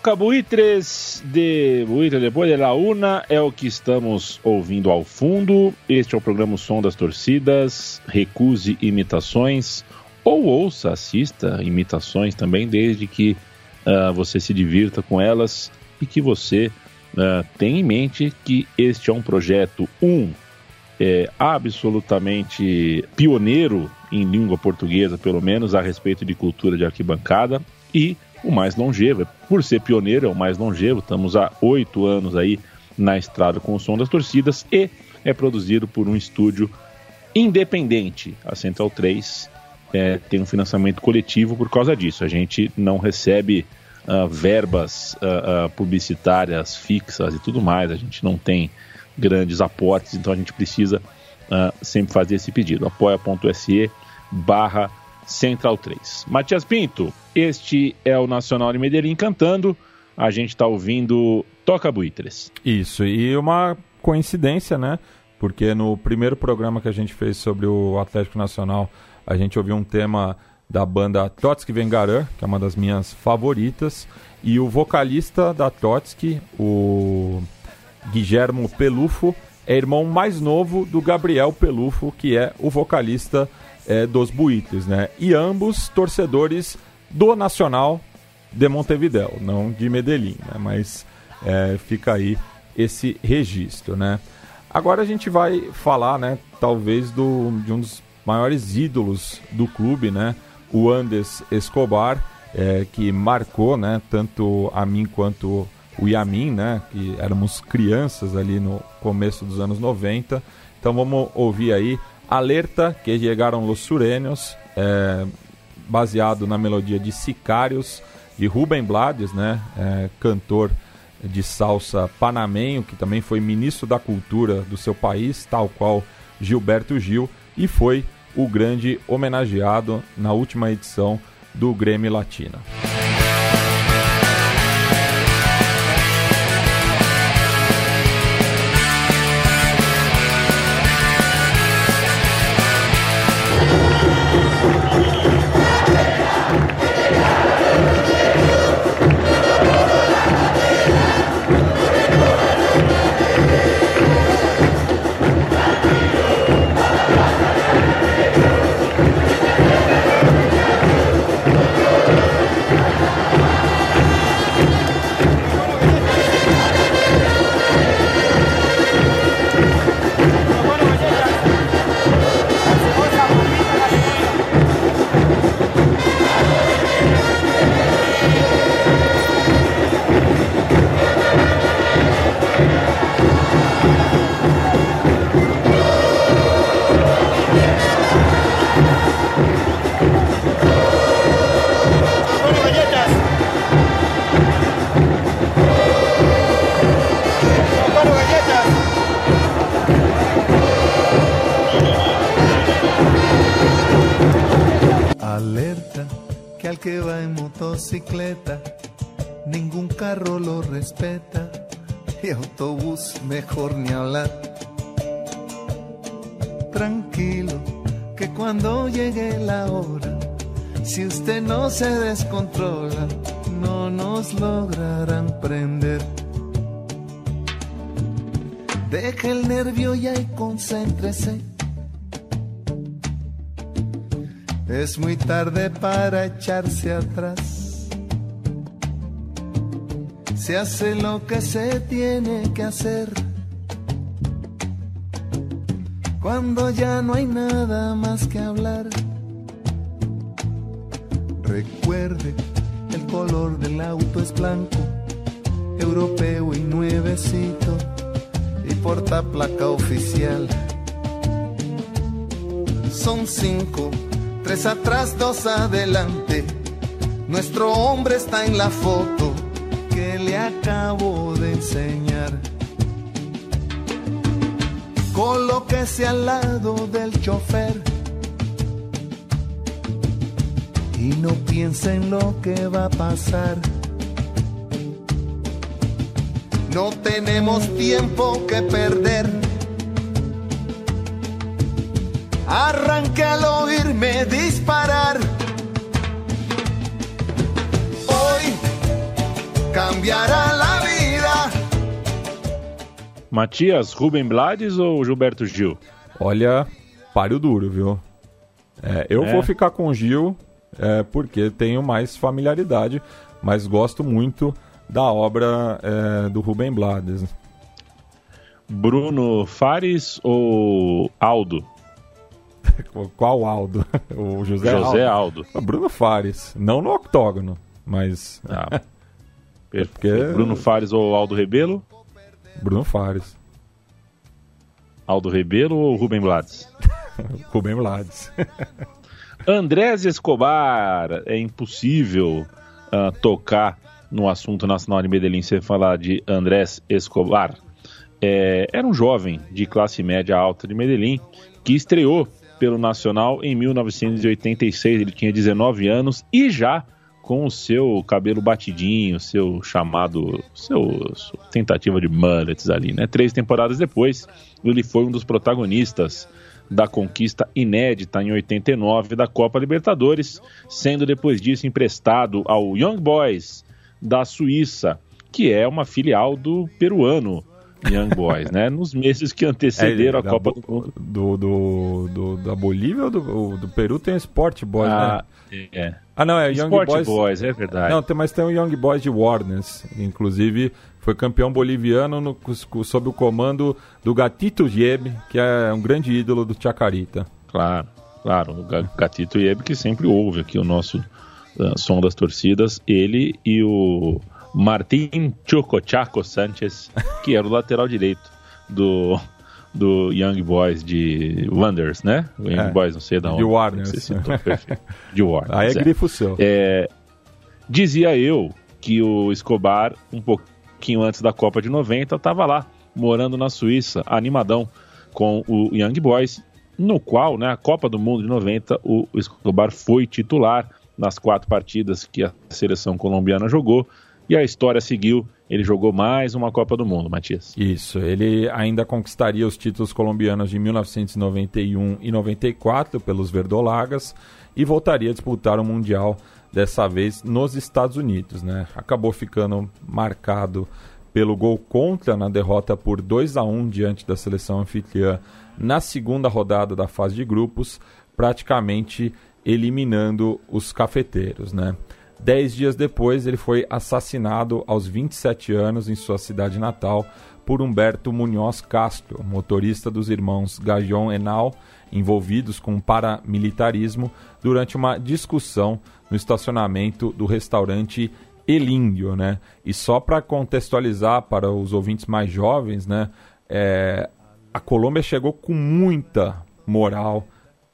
Toca Buitres de Buitres depois de la Una é o que estamos ouvindo ao fundo. Este é o programa Som das Torcidas. Recuse imitações. ou ouça, assista imitações também, desde que uh, você se divirta com elas e que você uh, tenha em mente que este é um projeto, um, é, absolutamente pioneiro em língua portuguesa, pelo menos a respeito de cultura de arquibancada, e o mais longevo. Por ser pioneiro, é o mais longevo, estamos há oito anos aí na estrada com o som das torcidas e é produzido por um estúdio independente. A Central 3 é, tem um financiamento coletivo por causa disso. A gente não recebe uh, verbas uh, uh, publicitárias fixas e tudo mais, a gente não tem grandes aportes, então a gente precisa sempre fazer esse pedido. apoia.se barra Central 3. Matias Pinto, este é o Nacional de Medellín cantando. A gente está ouvindo Toca Buitres. Isso, e uma coincidência, né? Porque no primeiro programa que a gente fez sobre o Atlético Nacional, a gente ouviu um tema da banda Trotsky Vengarã, que é uma das minhas favoritas, e o vocalista da Trotsky, o Guillermo Pelufo, é irmão mais novo do Gabriel Pelufo, que é o vocalista é, dos Buitres, né? E ambos torcedores do Nacional de Montevideo, não de Medellín, né? Mas é, fica aí esse registro, né? Agora a gente vai falar, né? Talvez do, de um dos maiores ídolos do clube, né? O Andes Escobar, é, que marcou, né? Tanto a mim quanto o Yamin, né? Que éramos crianças ali no começo dos anos 90. Então vamos ouvir aí Alerta, que chegaram los sureños, é, baseado na melodia de Sicários, de Rubem Blades, né, é, cantor de salsa panamenho, que também foi ministro da cultura do seu país, tal qual Gilberto Gil, e foi o grande homenageado na última edição do Grêmio Latina. Echarse atrás se hace lo que se tiene que hacer. Cuando ya no hay nada más que hablar. Recuerde, el color del auto es blanco, europeo y nuevecito, y porta placa oficial. Son cinco, tres atrás, dos adelante. En la foto que le acabo de enseñar. Colóquese al lado del chofer y no piense en lo que va a pasar. No tenemos tiempo que perder. Arranque al oírme disparar cambiará la vida. Matias, Rubem Blades ou Gilberto Gil? Olha, páreo duro, viu? É, eu É. vou ficar com o Gil é, porque tenho mais familiaridade, mas gosto muito da obra é, do Rubem Blades. Bruno Fares ou Aldo? Qual Aldo? O José, José Aldo. Aldo. Bruno Fares, não no octógono, mas Ah, perfeito. porque- Bruno Fares ou Aldo Rebelo? Bruno Fares, Aldo Rebelo ou Rubem Blades? Rubem Blades. Andrés Escobar, é impossível ah, tocar no assunto nacional de Medellín sem falar de Andrés Escobar. É, era um jovem de classe média alta de Medellín que estreou pelo Nacional em 1986. Ele tinha 19 anos e já com o seu cabelo batidinho, seu chamado, seu tentativa de mullets ali, né? Três temporadas depois, ele foi um dos protagonistas da conquista inédita em 89 da Copa Libertadores, sendo depois disso emprestado ao Young Boys da Suíça, que é uma filial do peruano Young Boys, né? Nos meses que antecederam É, a Copa do Mundo. do, do, do- da Bolívia ou do, do Peru tem o Sport Boys, Ah, né? é. Ah, não, é o Young Sport Boys. Boys, é verdade. Não, tem, mas tem o Young Boys de Warners. Inclusive, foi campeão boliviano no- sob o comando do Gatito Gieb, que é um grande ídolo do Chacarita. Claro, claro. O Ga- Gatito Ieb que sempre ouve aqui o nosso ah, som das torcidas. Ele e o Martim Chocochaco Sanchez, que era o lateral direito do, do Young Boys de Wonders, né? O Young É, Boys, não sei da onde. de Warners. Você citou, perfeito. De Warners. Aí é é. grifo seu. É, dizia eu que o Escobar, um pouquinho antes da Copa de 90, estava lá, morando na Suíça, animadão com o Young Boys, no qual, né, a Copa do Mundo de 90, o Escobar foi titular nas quatro partidas que a seleção colombiana jogou, e a história seguiu, ele jogou mais uma Copa do Mundo, Matias. Isso, ele ainda conquistaria os títulos colombianos de 1991 e 94 pelos Verdolagas e voltaria a disputar o Mundial dessa vez nos Estados Unidos, né? Acabou ficando marcado pelo gol contra na derrota por 2 a 1 diante da seleção anfitriã na segunda rodada da fase de grupos, praticamente eliminando os cafeteiros, né? Dez dias depois, ele foi assassinado aos 27 anos em sua cidade natal por Humberto Munhoz Castro, motorista dos irmãos Gajon Enal, envolvidos com paramilitarismo durante uma discussão no estacionamento do restaurante Elíndio, né? E só para contextualizar para os ouvintes mais jovens, né? é, a Colômbia chegou com muita moral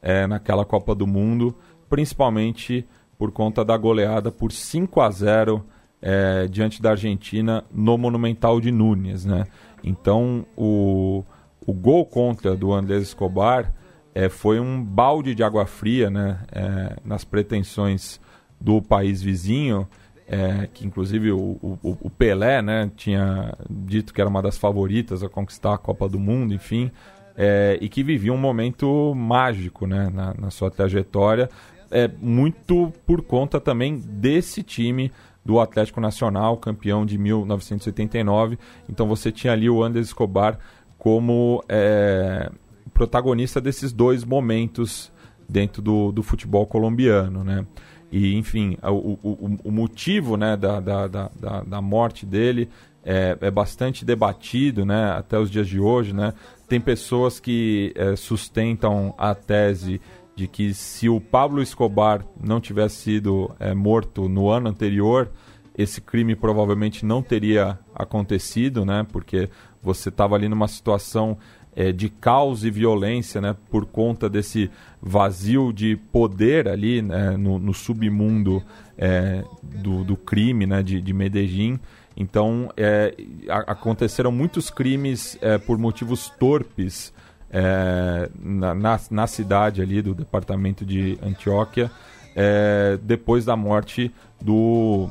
é, naquela Copa do Mundo, principalmente por conta da goleada por 5 a 0 é, diante da Argentina no Monumental de Núñez, né? Então o, o gol contra do Andrés Escobar é, foi um balde de água fria, né? é, nas pretensões do país vizinho, é, que inclusive o, o, o Pelé, né? Tinha dito que era uma das favoritas a conquistar a Copa do Mundo, enfim. é, e que vivia um momento mágico né, na, na sua trajetória, é, muito por conta também desse time do Atlético Nacional, campeão de 1979. Então você tinha ali o Andrés Escobar como é, protagonista desses dois momentos dentro do, do futebol colombiano, né? E, enfim, o, o, o motivo né, da, da, da, da morte dele é, é, bastante debatido né, até os dias de hoje. Né? Tem pessoas que é, sustentam a tese de que se o Pablo Escobar não tivesse sido é, morto no ano anterior, esse crime provavelmente não teria acontecido, né? Porque você estava ali numa situação é, de caos e violência, né? Por conta desse vazio de poder ali né, no, no submundo é, do, do, crime, né? De, de Medellín. Então, é, a, aconteceram muitos crimes é, por motivos torpes é, na, na, na, cidade ali do departamento de Antioquia, é, depois da morte do,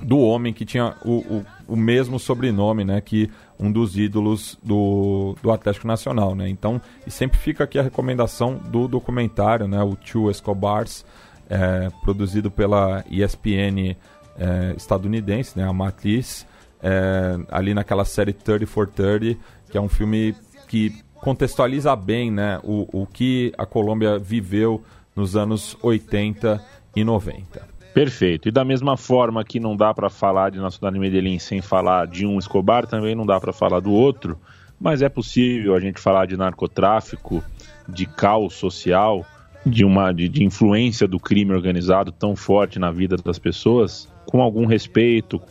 do homem que tinha o, o, o, mesmo sobrenome, né, que um dos ídolos do, do Atlético Nacional, né? Então, e sempre fica aqui a recomendação do documentário, né, o Two Escobars, é, produzido pela ESPN é, estadunidense, né, a matriz, é, ali naquela série 30 for 30, que é um filme que contextualiza bem, né, o, o que a Colômbia viveu nos anos 80 e 90. Perfeito. E da mesma forma que não dá para falar de Nacional Medellín sem falar de um Escobar, também não dá para falar do outro, mas é possível a gente falar de narcotráfico, de caos social, de uma de, de influência do crime organizado tão forte na vida das pessoas, com algum respeito.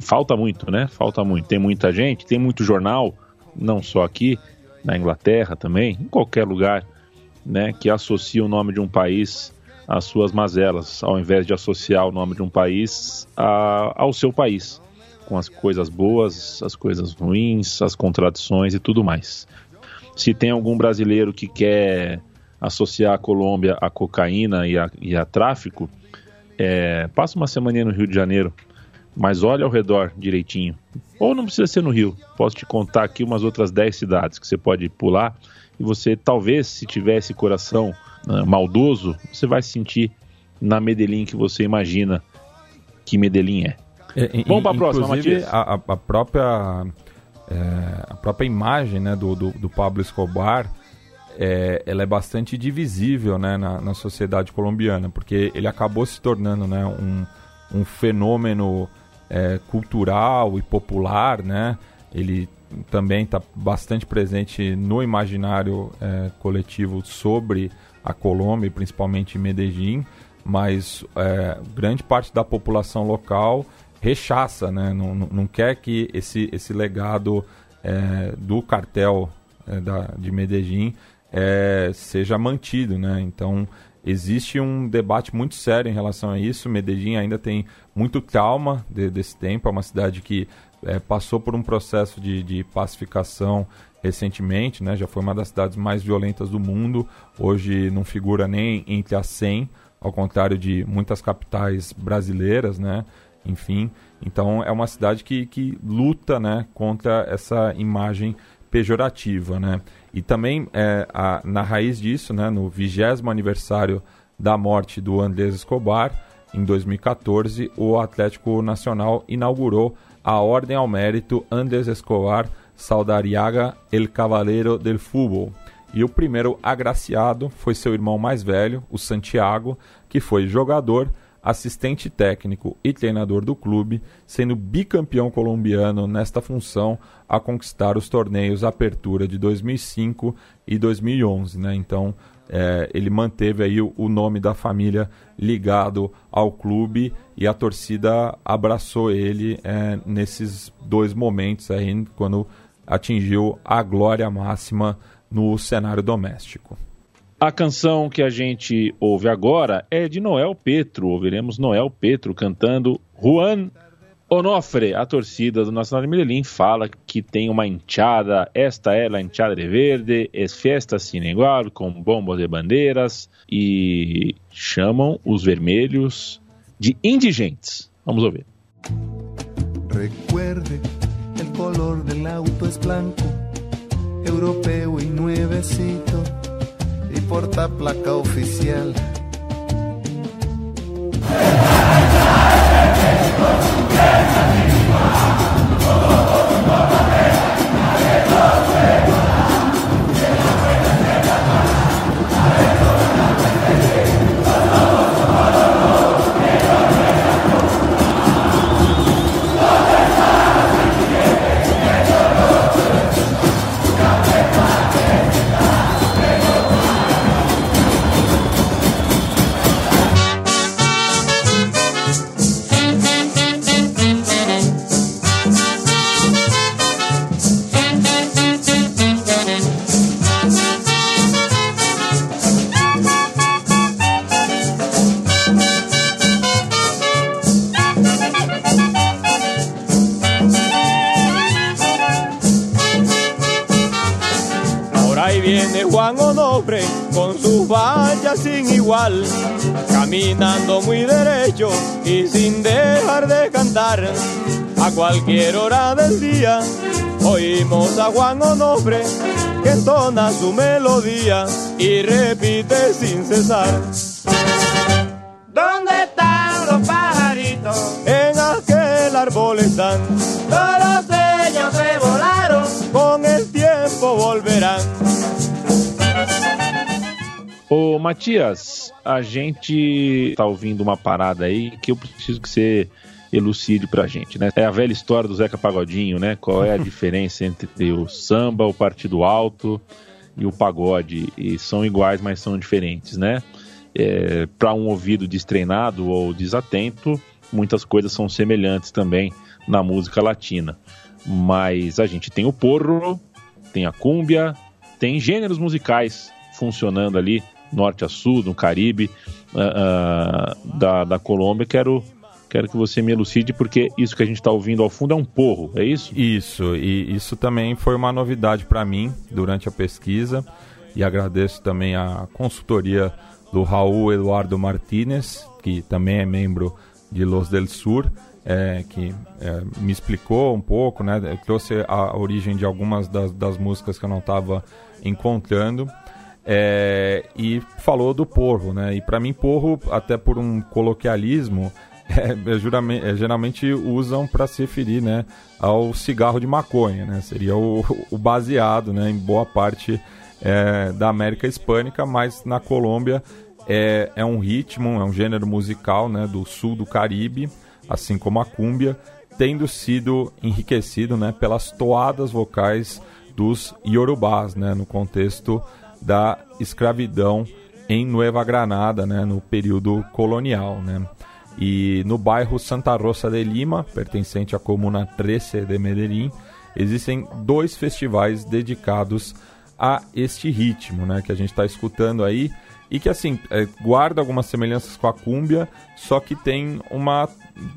Falta muito, né? Falta muito. Tem muita gente, tem muito jornal, não só aqui, na Inglaterra também, em qualquer lugar, né, que associa o nome de um país às suas mazelas, ao invés de associar o nome de um país a, ao seu país, com as coisas boas, as coisas ruins, as contradições e tudo mais. Se tem algum brasileiro que quer associar a Colômbia a cocaína e a, e a tráfico, é, passa uma semana no Rio de Janeiro, mas olha ao redor direitinho. Ou não precisa ser no Rio, posso te contar aqui umas outras 10 cidades que você pode pular e você talvez, se tivesse coração uh, maldoso, você vai sentir na Medellín que você imagina que Medellín é. é Vamos para a próxima, Matias. A, a, própria, é, a própria imagem né, do, do, do Pablo Escobar é, ela é bastante divisível né, na, na, sociedade colombiana, porque ele acabou se tornando né, um, um fenômeno é, cultural e popular, né? Ele também está bastante presente no imaginário é, coletivo sobre a Colômbia, principalmente Medellín, mas é, grande parte da população local rechaça, né? não, não quer que esse, esse legado é, do cartel é, da, de Medellín é, seja mantido. Né? Então, existe um debate muito sério em relação a isso. Medellín ainda tem muito trauma de, desse tempo, é uma cidade que é, passou por um processo de, de pacificação recentemente, né? Já foi uma das cidades mais violentas do mundo. Hoje não figura nem entre as 100, ao contrário de muitas capitais brasileiras, né? Enfim, então é uma cidade que, que luta, né, contra essa imagem pejorativa, né? E também é, a, na raiz disso, né, no vigésimo aniversário da morte do Andrés Escobar, em 2014, o Atlético Nacional inaugurou a Ordem ao Mérito Andrés Escobar Saudariaga El Cavaleiro del Fútbol. E o primeiro agraciado foi seu irmão mais velho, o Santiago, que foi jogador, assistente técnico e treinador do clube, sendo bicampeão colombiano nesta função a conquistar os torneios Apertura de 2005 e 2011. Né? Então, é, ele manteve aí o, o, nome da família ligado ao clube e a torcida abraçou ele é, nesses dois momentos aí, quando atingiu a glória máxima no cenário doméstico. A canção que a gente ouve agora é de Noel Petro. Ouviremos Noel Petro cantando Juan Onofre. A torcida do Nacional de Medellín fala que tem uma enxada. Esta é a enxada de verde, é festa sin igual, com bombos de bandeiras e chamam os vermelhos de indigentes. Vamos ouvir. Recuerde, el color del auto es blanco, europeo y nuevecito porta placa oficial. A cualquier hora del día oímos a Juan Onofre que entona su melodía y repite sin cesar. ¿Dónde están los pajaritos? En aquel árbol están. Todos ellos se volaron, con el tiempo volverán. Ô Matias, a gente tá ouvindo uma parada aí que eu preciso que você elucide pra gente, né? É a velha história do Zeca Pagodinho, né? Qual é a diferença entre o samba, o partido alto e o pagode? E são iguais, mas são diferentes, né? É, para um ouvido destreinado ou desatento, muitas coisas são semelhantes também na música latina. Mas a gente tem o porro, tem a cúmbia, tem gêneros musicais funcionando ali, norte a sul, no Caribe, uh, uh, da, da Colômbia. Quero, quero que você me elucide, porque isso que a gente está ouvindo ao fundo é um porro, é isso? Isso, e isso também foi uma novidade para mim durante a pesquisa. E agradeço também a consultoria do Raul Eduardo Martínez, que também é membro de Los del Sur, é, que é, me explicou um pouco, né? trouxe a origem de algumas das, das músicas que eu não estava encontrando. É, e falou do porro, né? E para mim, porro, até por um coloquialismo, é, é, geralmente usam para se referir né, ao cigarro de maconha, né? Seria o, o baseado né, em boa parte é, da América Hispânica, mas na Colômbia é, é um ritmo, é um gênero musical né, do sul do Caribe, assim como a cúmbia, tendo sido enriquecido né, pelas toadas vocais dos iorubás, né, no contexto da escravidão em Nueva Granada, né, no período colonial. Né. E no bairro Santa Rosa de Lima, pertencente à comuna 13 de Medellín, existem dois festivais dedicados a este ritmo né, que a gente está escutando aí e que assim é, guarda algumas semelhanças com a cúmbia, só que tem uma,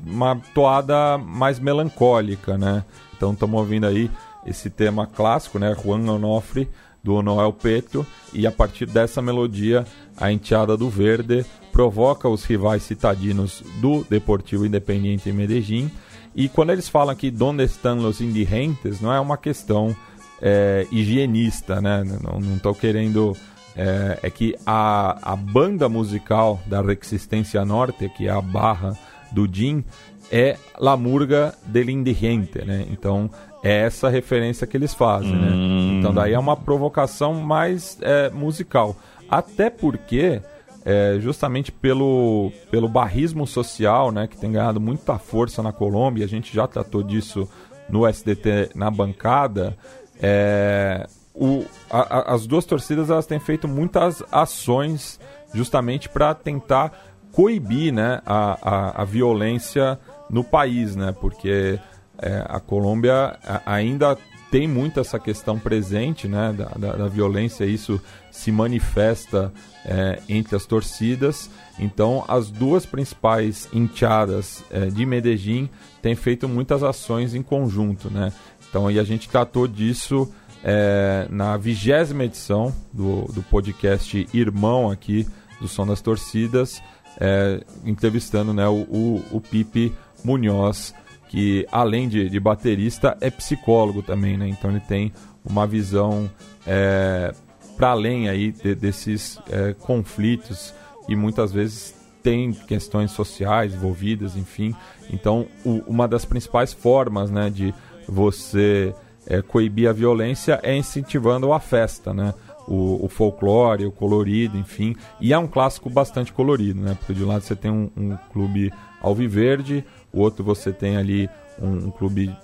uma toada mais melancólica, né? Então estamos ouvindo aí esse tema clássico, né? Juan Onofre do Noel Petro e a partir dessa melodia a enteada do Verde provoca os rivais citadinos do Deportivo Independiente Medellín e quando eles falam que donde estão os indigentes não é uma questão é, higienista, né? Não estou querendo é, é, que a, a banda musical da Resistência Norte, que é a barra do Jim, é La Murga del Indigente, né? Então é essa referência que eles fazem, né? Hum. Então daí é uma provocação mais é, musical. Até porque, é, justamente pelo, pelo barrismo social, né, que tem ganhado muita força na Colômbia, a gente já tratou disso no SDT na bancada, é, o, a, a, as duas torcidas elas têm feito muitas ações justamente para tentar coibir né, a, a, a, violência no país, né, porque é, a Colômbia ainda tem muito essa questão presente né, da, da, da violência, isso se manifesta é, entre as torcidas. Então, as duas principais enteadas é, de Medellín têm feito muitas ações em conjunto. Né? Então, aí a gente tratou disso é, na vigésima edição do, do podcast Irmão aqui do Som das Torcidas, é, entrevistando né, o, o, o, Pipe Munhoz, que além de, de, baterista é psicólogo também, né? Então ele tem uma visão é, para além aí de, desses é, conflitos e muitas vezes tem questões sociais envolvidas, enfim. Então o, uma das principais formas, né, de você é, coibir a violência é incentivando a festa, né? O, o, folclore, o colorido, enfim. E é um clássico bastante colorido, né? Porque de um lado você tem um, um clube alviverde, o outro você tem ali um, um clube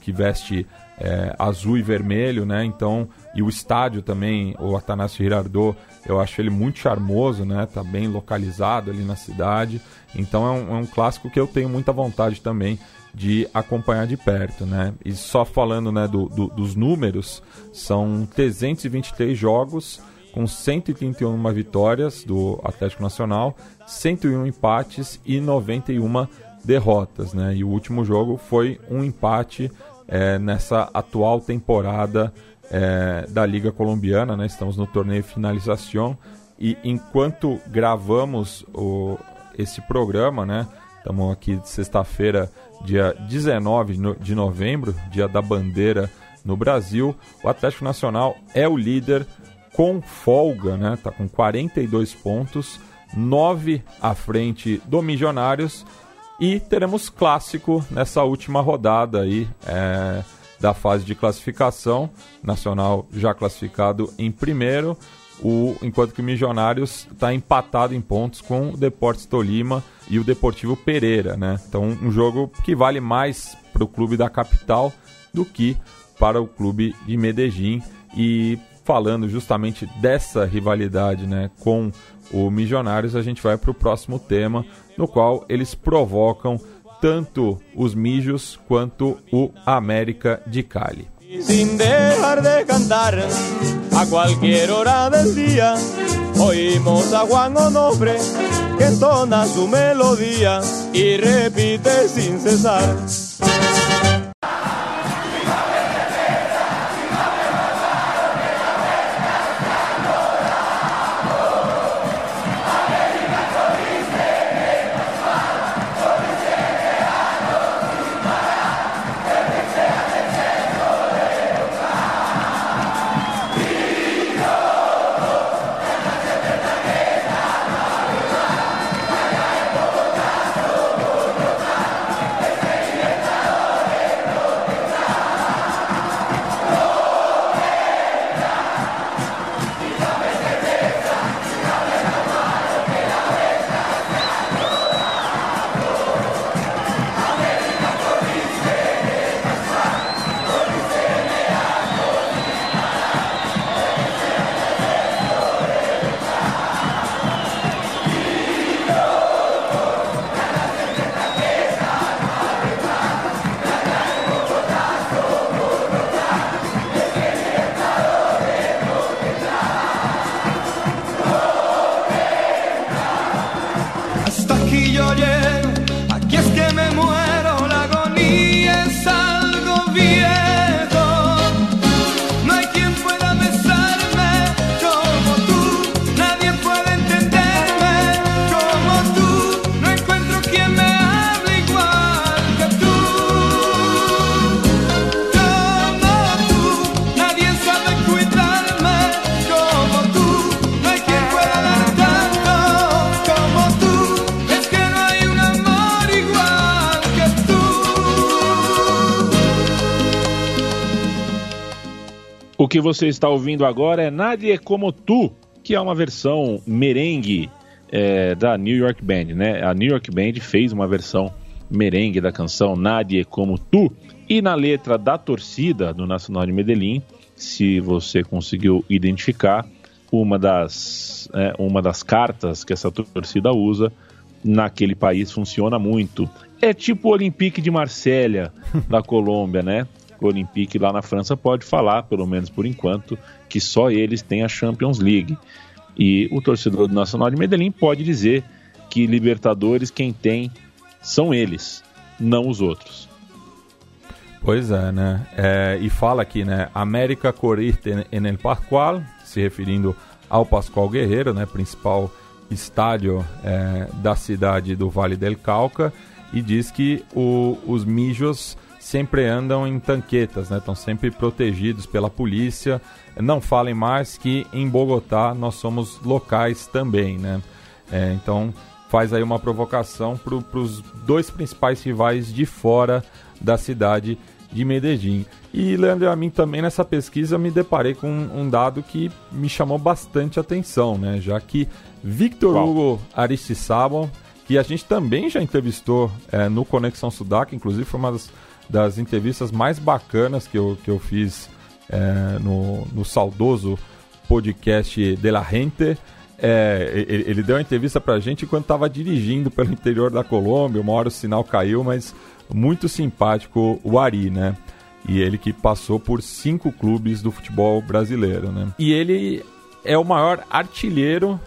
que veste é, azul e vermelho, né? Então, e o estádio também, o Atanasio Girardot, eu acho ele muito charmoso, né? Tá bem localizado ali na cidade. Então é um, é um clássico que eu tenho muita vontade também de acompanhar de perto, né? E só falando né, do, do, dos números, são 323 jogos com 131 vitórias do Atlético Nacional, 101 empates e 91 derrotas, né? E o último jogo foi um empate é, nessa atual temporada é, da Liga Colombiana, né? Estamos no torneio finalização e enquanto gravamos o, esse programa, né? Estamos aqui de sexta-feira dia 19 de novembro, dia da bandeira no Brasil. O Atlético Nacional é o líder com folga, né? Tá com 42 pontos, 9 à frente do Milionários e teremos clássico nessa última rodada aí é, da fase de classificação. Nacional já classificado em primeiro, o, enquanto que o Milionários está empatado em pontos com o Deportes Tolima e o Deportivo Pereira, né? Então um jogo que vale mais para o clube da capital do que para o clube de Medellín e falando justamente dessa rivalidade, né, com o Milionários, a gente vai para o próximo tema, no qual eles provocam tanto os Mijos quanto o América de Cali. Sin dejar de cantar a cualquier hora del día, oímos a Juan Onofre que entona su melodía y repite sin cesar. Você está ouvindo agora é Nadie Como Tu, que é uma versão merengue é, da New York Band, né? A New York Band fez uma versão merengue da canção Nadie Como Tu. E na letra da torcida do Nacional de Medellín, se você conseguiu identificar, uma das, é, uma das cartas que essa torcida usa naquele país funciona muito. É tipo o Olympique de Marselha da Colômbia, né? Olympique lá na França pode falar, pelo menos por enquanto, que só eles têm a Champions League. E o torcedor do Nacional de Medellín pode dizer que Libertadores quem tem são eles, não os outros. Pois é, né? É, e fala aqui, né? América corriste en el Pascual, se referindo ao Pascoal Guerreiro, né? Principal estádio é, da cidade do Vale del Cauca, e diz que o- os mijos sempre andam em tanquetas, né? Estão sempre protegidos pela polícia. Não falem mais que em Bogotá nós somos locais também, né? É, então faz aí uma provocação para os dois principais rivais de fora da cidade de Medellín. E Leandro, a mim também nessa pesquisa me deparei com um um dado que me chamou bastante atenção, né? Já que Victor? Hugo Aristizábal, que a gente também já entrevistou é, no Conexão Sudaca, inclusive foi uma das, das entrevistas mais bacanas que eu, que eu fiz é, no, no saudoso podcast De La Gente. É, ele, ele deu uma entrevista pra gente enquanto estava dirigindo pelo interior da Colômbia. Uma hora o sinal caiu, mas muito simpático o Ari, né? E ele que passou por cinco clubes do futebol brasileiro, né? E ele é o maior artilheiro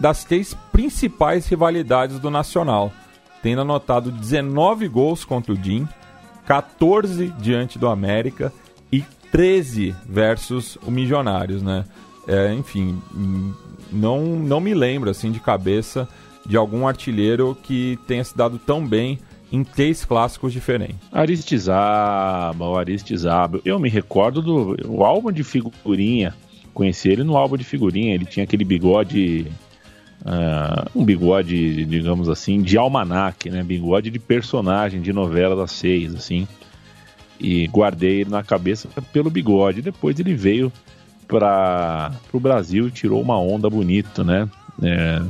das três principais rivalidades do Nacional, tendo anotado 19 gols contra o DIN, 14 diante do América e 13 versus o Milionários, né? É, enfim, não, não me lembro assim de cabeça de algum artilheiro que tenha se dado tão bem em três clássicos diferentes. Aristizábal, Aristizábal. Eu me recordo do álbum de figurinha. Conheci ele no álbum de figurinha. Ele tinha aquele bigode. Ah, um bigode, digamos assim, de almanaque, né? Bigode de personagem de novela das seis, assim. E guardei ele na cabeça pelo bigode. Depois ele veio para o Brasil e tirou uma onda bonita, né? É,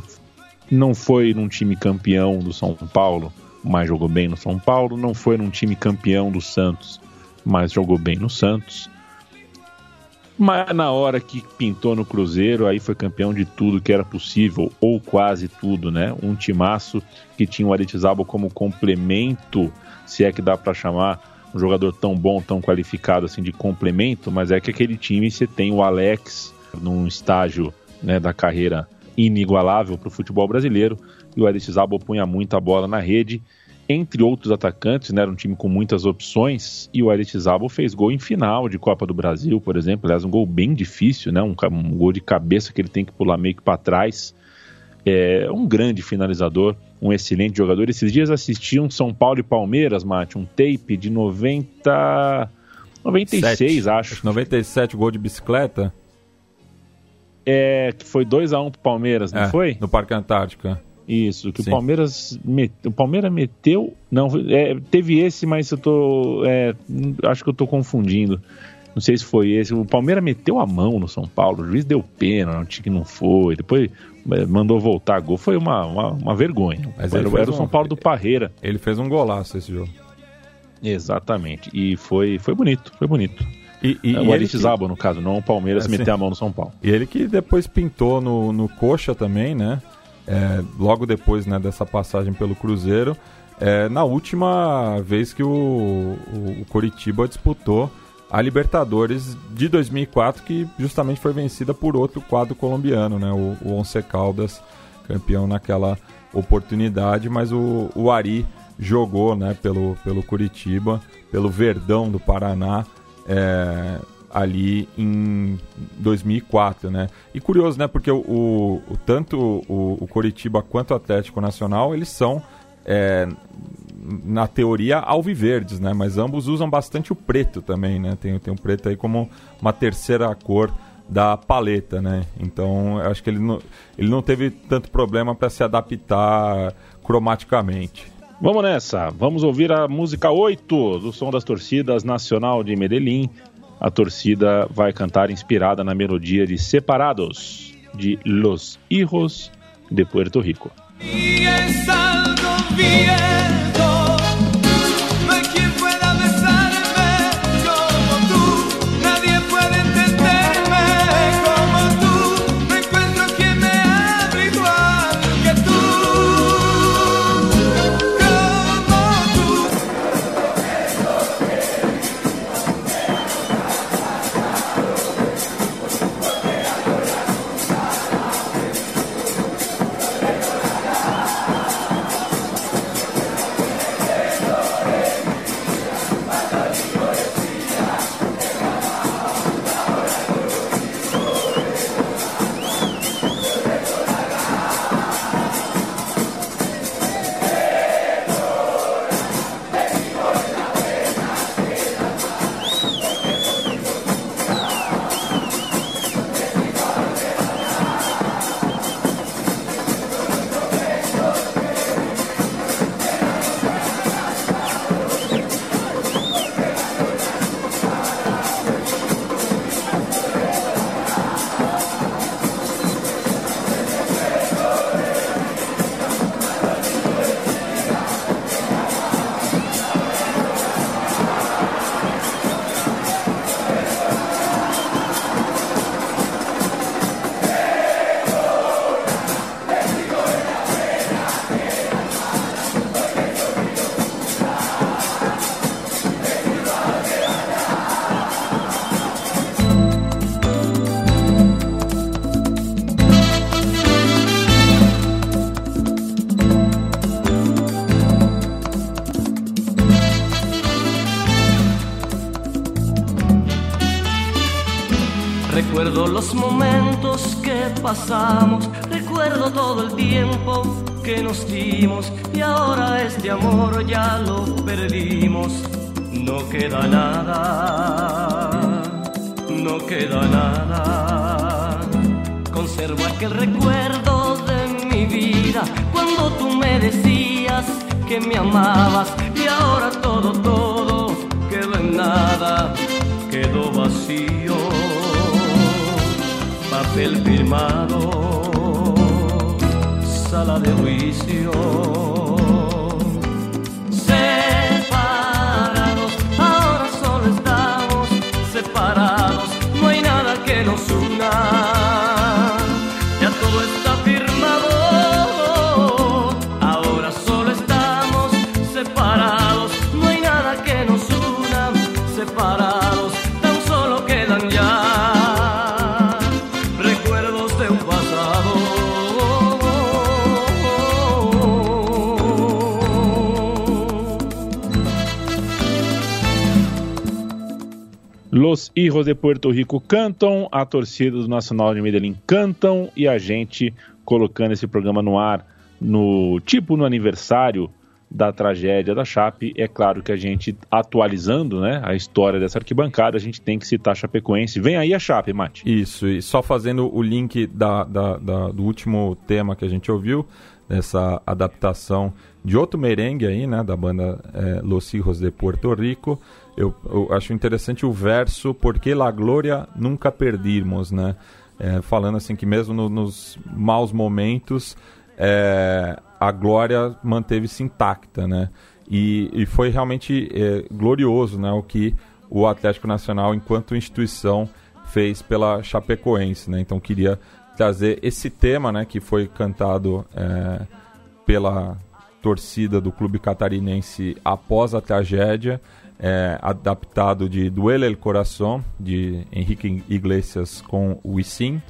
não foi num time campeão do São Paulo, mas jogou bem no São Paulo. Não foi num time campeão do Santos, mas jogou bem no Santos. Mas na hora que pintou no Cruzeiro, aí foi campeão de tudo que era possível, ou quase tudo, né? Um timaço que tinha o Aritizabo como complemento, se é que dá para chamar um jogador tão bom, tão qualificado assim de complemento, mas é que aquele time você tem o Alex num estágio né, da carreira inigualável para o futebol brasileiro e o Aritizabo punha muita bola na rede entre outros atacantes, né, era um time com muitas opções, e o Aretizabo fez gol em final de Copa do Brasil, por exemplo, aliás, um gol bem difícil, né, um, um gol de cabeça que ele tem que pular meio que para trás. É um grande finalizador, um excelente jogador. Esses dias assisti um São Paulo e Palmeiras, Mate, um tape de 90... 96, Sete. acho. 97 gol de bicicleta. É, que foi 2x1 um pro Palmeiras, não É, foi? No Parque Antártica. Isso, que Sim. o Palmeiras met... o Palmeiras meteu, não, é, teve esse, mas eu tô, é, acho que eu tô confundindo. Não sei se foi esse. O Palmeiras meteu a mão no São Paulo, o juiz deu pênalti que não foi, depois é, mandou voltar gol. Foi uma, uma, uma vergonha. Mas era era o São um- Paulo do Parreira. Ele fez um golaço esse jogo. Exatamente. E foi, foi bonito, foi bonito. E, e, É, o ele Aritizabo, no caso, não o Palmeiras É, meter sim. a mão no São Paulo. E ele que depois pintou no, no Coxa também, né? É, logo depois né, dessa passagem pelo Cruzeiro. É, na última vez que o, o, o Coritiba disputou a Libertadores de 2004, que justamente foi vencida por outro quadro colombiano, né? O, o Once Caldas, campeão naquela oportunidade, mas o, o Ari jogou né, pelo, pelo Curitiba, pelo Verdão do Paraná, é, ali em 2004, né? E curioso, né? Porque o, o- o- tanto o, o Coritiba quanto o Atlético Nacional, eles são, é, na teoria, alviverdes, né? Mas ambos usam bastante o preto também, né? Tem, tem o preto aí como uma terceira cor da paleta, né? Então, eu acho que ele não, ele não teve tanto problema para se adaptar cromaticamente. Vamos nessa, vamos ouvir a música 8 do Som das Torcidas Nacional de Medellín. A torcida vai cantar inspirada na melodia de Separados, de Los Hijos de Puerto Rico. Los momentos que pasamos, recuerdo todo el tiempo que nos dimos y ahora este amor ya lo perdimos. No queda nada, no queda nada. Conservo aquel recuerdo de mi vida cuando tú me decías que me amabas y ahora todo, todo quedó en nada, quedó vacío. Papel firmado, sala de juicio. Los Hijos de Puerto Rico cantam, a torcida do Nacional de Medellín cantam e a gente colocando esse programa no ar no tipo no aniversário da tragédia da Chape, é claro que a gente atualizando, né, a história dessa arquibancada, a gente tem que citar a Chapecoense. Vem aí a Chape, Mate. Isso, e só fazendo o link da, da- da- do último tema que a gente ouviu, dessa adaptação de outro merengue aí, né, da banda eh, Los Hijos de Puerto Rico, eu, eu acho interessante o verso Porque la glória nunca perdimos, né, Eh, falando assim que mesmo no- nos maus momentos, eh, a glória manteve-se intacta, né, e, e foi realmente eh, glorioso, né, o que o Atlético Nacional, enquanto instituição, fez pela Chapecoense, né? Então queria trazer esse tema, né, que foi cantado é, pela torcida do clube catarinense após a tragédia, é, adaptado de Duele el Corazón, de Henrique Iglesias com o Isim,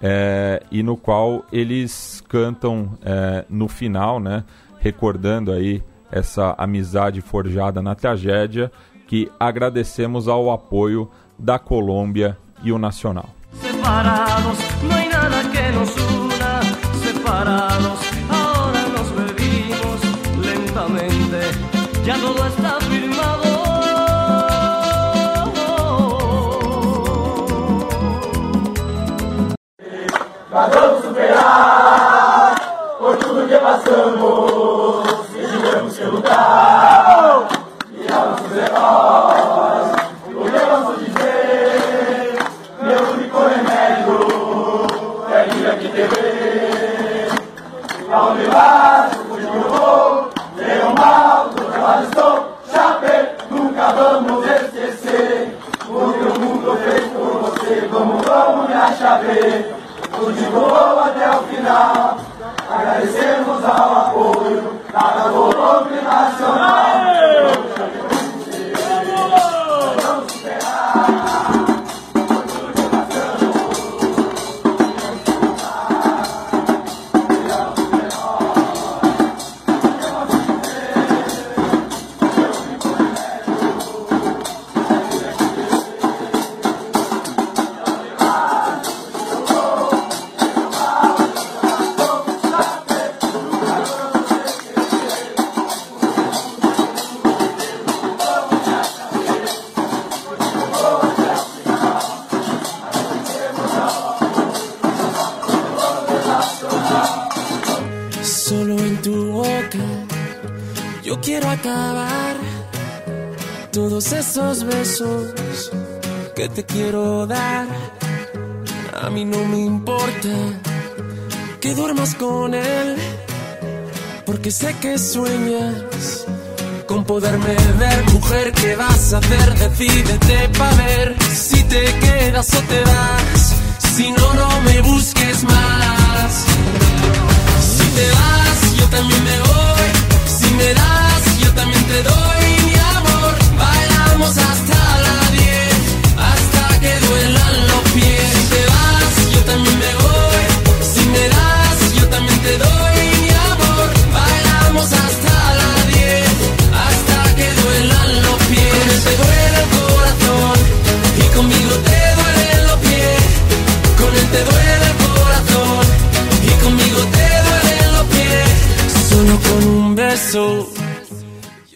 é, e no qual eles cantam é, no final, né, recordando aí essa amizade forjada na tragédia, que agradecemos ao apoio da Colômbia e o Nacional. separados, no hay nada que nos una, separados, ahora nos lentamente, ya todo está Vamos superar por tudo que passamos e tivemos que lutar. E a nossos heróis, o que vamos dizer? Meu único remédio é vir aqui ver. Aonde vas, onde eu vou, ou mal, do lado estou. Chapé, nunca vamos esquecer o que o mundo fez por você. Vamos, vamos me achar ver. Continuou até sé que sueñas con poderme ver. Mujer, ¿qué vas a hacer? Decídete pa' ver si te quedas o te vas. Si no, no me busques más. Si te vas, yo también me voy. Si me das, yo también te doy mi amor. Bailamos hasta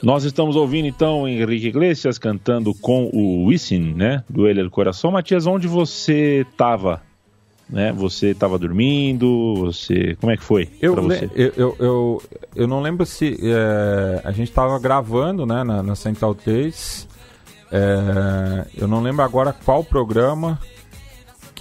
Nós estamos ouvindo então Henrique Iglesias cantando com o Wisin, né? Do Ele do Coração. Matias, onde você estava? Né? Você estava dormindo? Você. Como é que foi Eu, você? eu, eu, eu, eu não lembro se é, a gente estava gravando né, na, na Central 3. É, eu não lembro agora qual programa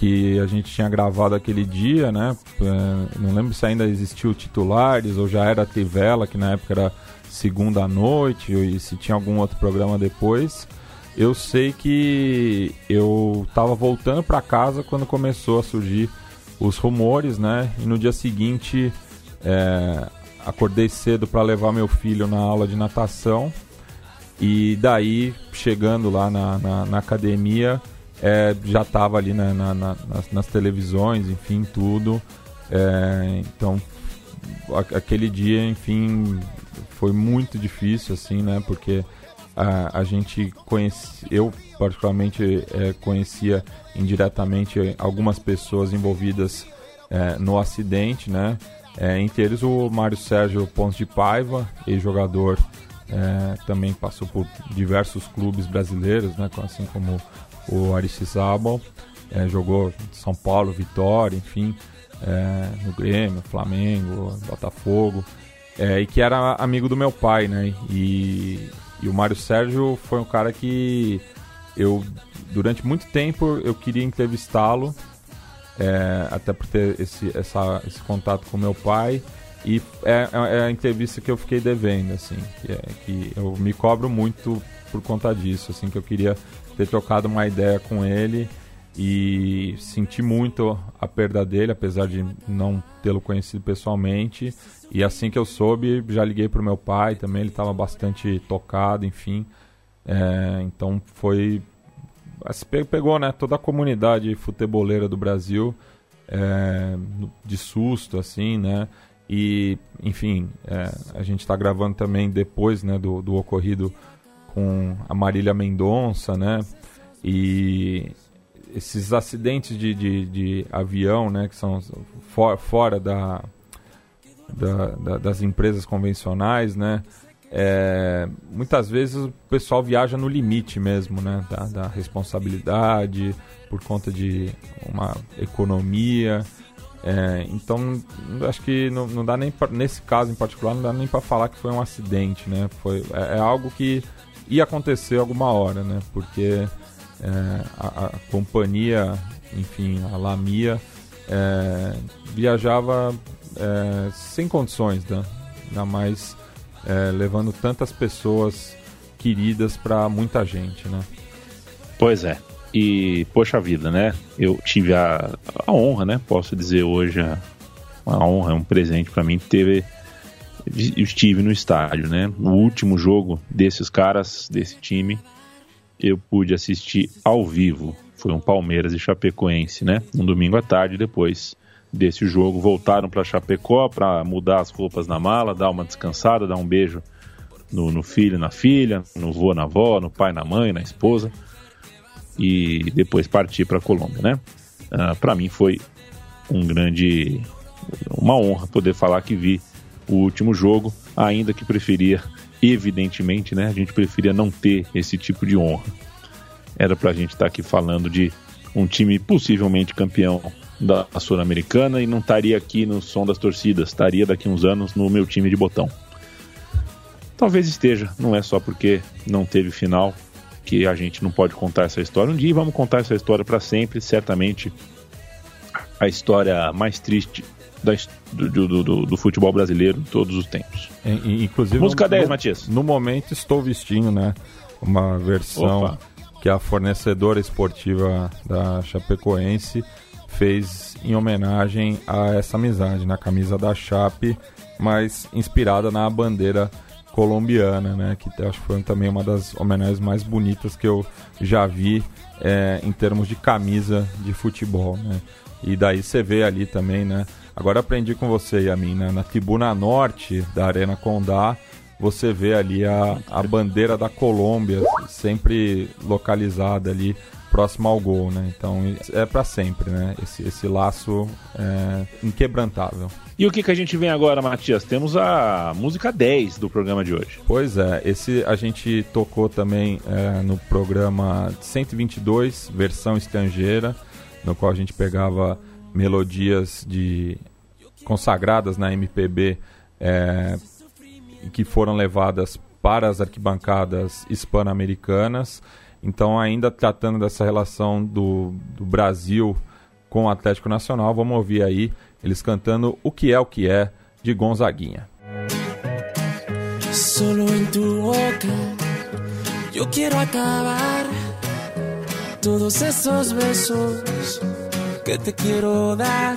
que a gente tinha gravado aquele dia, né? É, não lembro se ainda existiu titulares ou já era Trivela, que na época era segunda noite, e se tinha algum outro programa depois. Eu sei que eu estava voltando para casa quando começou a surgir os rumores, né? E no dia seguinte é, acordei cedo para levar meu filho na aula de natação. E daí, chegando lá na, na, na academia, é, já estava ali na, nas, nas, televisões, enfim, tudo. É, então, aquele dia, enfim, foi muito difícil, assim, né? Porque a, a gente conhece, eu particularmente é, conhecia indiretamente algumas pessoas envolvidas é, no acidente, né? É, entre eles o Mário Sérgio Pontes de Paiva, ex-jogador, é, também passou por diversos clubes brasileiros, né? Assim como o Aristizábal, é, jogou São Paulo, Vitória, enfim, é, no Grêmio, Flamengo, Botafogo, é, e que era amigo do meu pai, né? E, e o Mário Sérgio foi um cara que eu, durante muito tempo, eu queria entrevistá-lo, é, até por ter esse, essa, esse contato com meu pai. E é, é, a entrevista que eu fiquei devendo, assim, que, é, que eu me cobro muito por conta disso, assim, que eu queria ter trocado uma ideia com ele e senti muito a perda dele, apesar de não tê-lo conhecido pessoalmente. E assim que eu soube, já liguei para o meu pai também, ele estava bastante tocado, enfim. É, então foi. Pegou né, toda a comunidade futeboleira do Brasil é, de susto, assim, né? E, enfim, é, a gente está gravando também depois né, do, do ocorrido com a Marília Mendonça, né? E esses acidentes de, de, de avião, né, que são for, fora da, da, da, das empresas convencionais, né? É, muitas vezes o pessoal viaja no limite mesmo, né? Da, da responsabilidade, por conta de uma economia. É, então, acho que não, não dá nem pra, nesse caso em particular não dá nem para falar que foi um acidente, né? Foi é, é, algo que ia acontecer alguma hora, né? Porque é, a, a, companhia, enfim, a Lamia é, viajava é, sem condições, né? ainda mais é, levando tantas pessoas queridas para muita gente, né? Pois é. E, poxa vida, né? Eu tive a, a honra, né? Posso dizer hoje, a, uma honra, um presente para mim ter estive no estádio, né? O último jogo desses caras, desse time, eu pude assistir ao vivo. Foi um Palmeiras e Chapecoense, né? Um domingo à tarde, depois desse jogo, voltaram para Chapecó para mudar as roupas na mala, dar uma descansada, dar um beijo no, no filho, na filha, no vô, na avó, no pai, na mãe, na esposa e depois partir para Colômbia, né? Ah, para mim foi um grande, uma honra poder falar que vi o último jogo, ainda que preferia, evidentemente, né? A gente preferia não ter esse tipo de honra. Era para a gente estar tá aqui falando de um time possivelmente campeão da Sul-Americana e não estaria aqui no som das torcidas, estaria daqui uns anos no meu time de botão. Talvez esteja, não é só porque não teve final que a gente não pode contar essa história um dia, vamos contar essa história para sempre, certamente a história mais triste da, do, do, do, futebol brasileiro todos os tempos. Inclusive, Música no, 10, Matias. No momento estou vestindo, né? Uma versão Opa. que a fornecedora esportiva da Chapecoense fez em homenagem a essa amizade, na camisa da Chape, mas inspirada na bandeira colombiana, né? Que acho que foi também uma das homenagens mais bonitas que eu já vi é, em termos de camisa de futebol, né? E daí você vê ali também, né? Agora aprendi com você, Yamin, né? na tribuna norte da Arena Condá, você vê ali a, a bandeira da Colômbia, sempre localizada ali próximo ao gol, né? Então é para sempre, né? Esse, esse laço é inquebrantável. E o que, que a gente vem agora, Matias? Temos a música 10 do programa de hoje. Pois é, esse a gente tocou também é, no programa 122, versão estrangeira, no qual a gente pegava melodias de consagradas na MPB é, que foram levadas para as arquibancadas hispano-americanas. Então, ainda tratando dessa relação do, do Brasil com o Atlético Nacional. Vamos ouvir aí eles cantando O que é o que é de Gonzaguinha. Solo en tu boca yo quiero acabar todos esos besos que te quiero dar.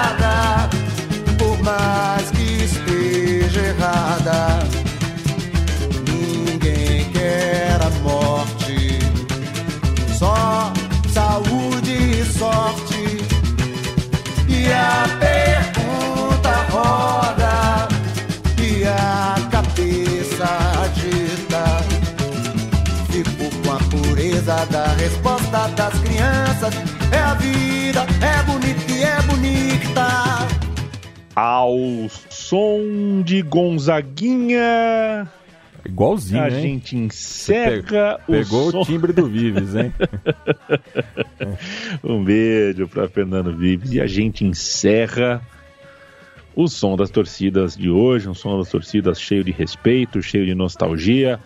da resposta das crianças. É a vida, é bonita e é bonita. Ao som de Gonzaguinha. Igualzinho, A hein? gente encerra Pe- Pegou o som. o timbre do Vives, hein? Um beijo para Fernando Vives. E a gente encerra o som das torcidas de hoje, um som das torcidas cheio de respeito, cheio de nostalgia,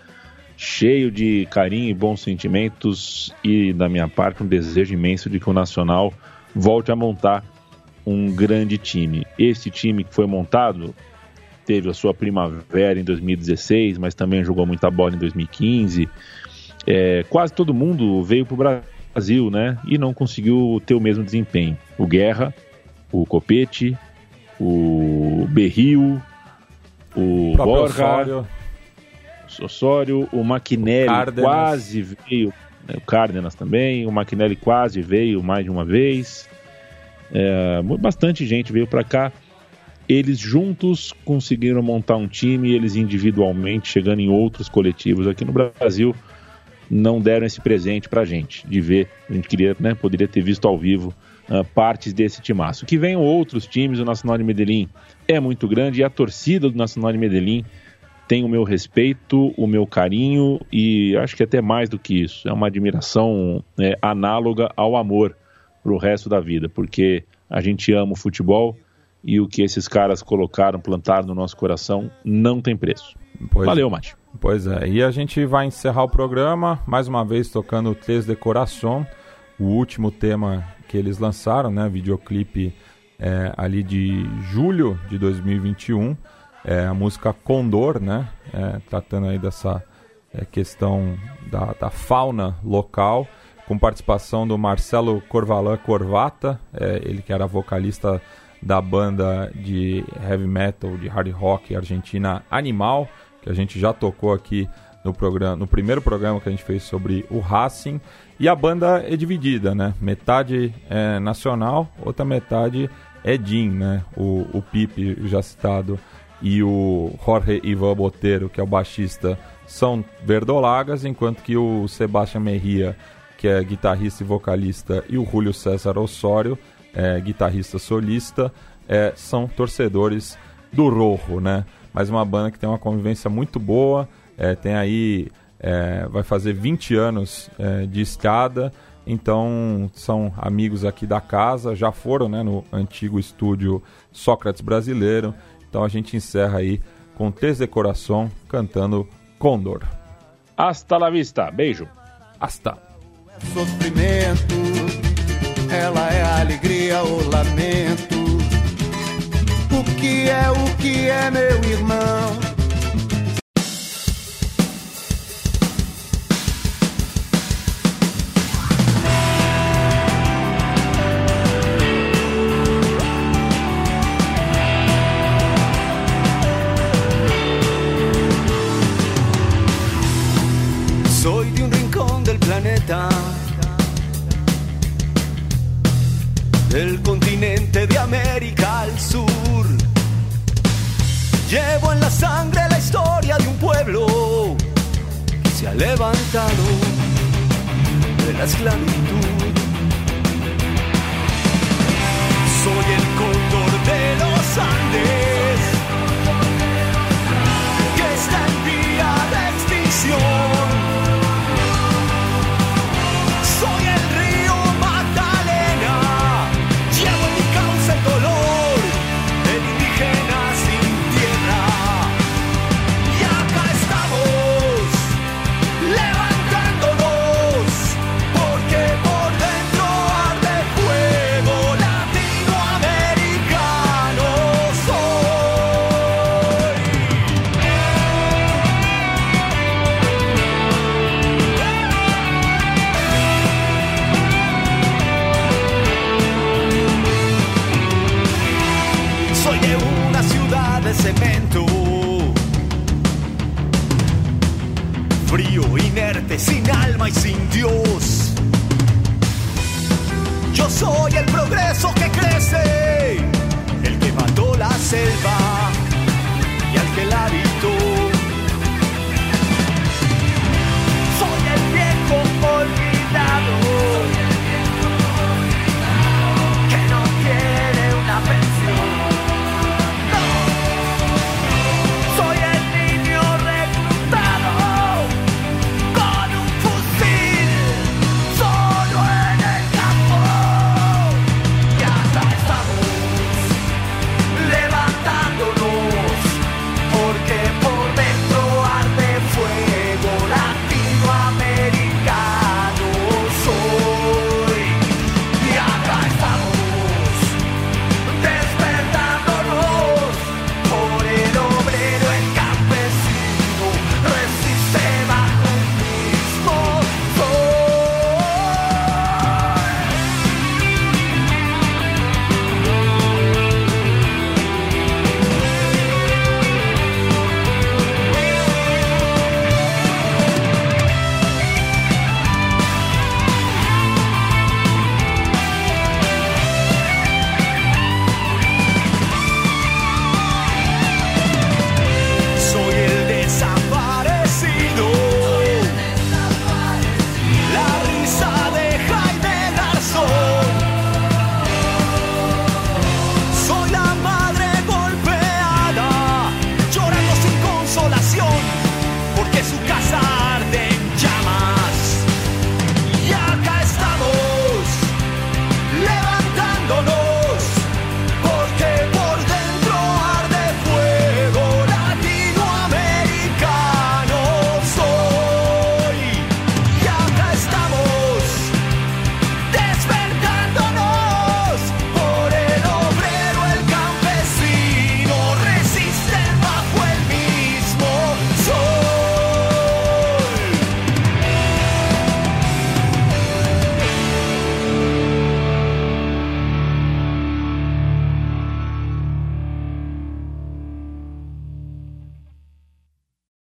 cheio de carinho e bons sentimentos e da minha parte um desejo imenso de que o Nacional volte a montar um grande time. Esse time que foi montado teve a sua primavera em 2016, mas também jogou muita bola em 2015. É, quase todo mundo veio para o Brasil, né? E não conseguiu ter o mesmo desempenho. O Guerra, o Copete, o Berril, o Borja, Osório. o Maquinelli quase veio, né, o Cárdenas também, o Maquinelli quase veio mais de uma vez. É, bastante gente veio para cá eles juntos conseguiram montar um time, eles individualmente, chegando em outros coletivos aqui no Brasil, não deram esse presente pra gente, de ver, a gente queria, né, poderia ter visto ao vivo uh, partes desse timaço. Que venham outros times, o Nacional de Medellín é muito grande e a torcida do Nacional de Medellín tem o meu respeito, o meu carinho e acho que até mais do que isso, é uma admiração é, análoga ao amor pro resto da vida, porque a gente ama o futebol e o que esses caras colocaram, plantaram no nosso coração, não tem preço. Pois- Valeu, Mate. Pois é, e a gente vai encerrar o programa, mais uma vez tocando Três de Coração, o último tema que eles lançaram, né? Videoclipe é, ali de julho de 2021, é, a música Condor, né? É, tratando aí dessa é, questão da, da fauna local, com participação do Marcelo Corvalan Corvata, é, ele que era vocalista da banda de heavy metal, de hard rock argentina Animal, que a gente já tocou aqui no programa, no primeiro programa que a gente fez sobre o Racing. E a banda é dividida, né? Metade é nacional, outra metade é DIN, né? O, o Pipe, já citado, e o Jorge Ivan Boteiro, que é o baixista, são verdolagas, enquanto que o Sebastião Merria, que é guitarrista e vocalista, e o Julio César Osório, é, guitarrista solista, é, são torcedores do Rojo, né? Mas uma banda que tem uma convivência muito boa, é, tem aí, é, vai fazer 20 anos é, de escada, então são amigos aqui da casa, já foram né, no antigo estúdio Sócrates Brasileiro, então a gente encerra aí com Três de Coração cantando Condor. Hasta la vista, beijo. Hasta. sofrimento, ela é alegria ou lamento. O que é o que é, meu irmão? Sangre la historia de un pueblo que se ha levantado de la esclavitud. Soy el cóndor de los Andes,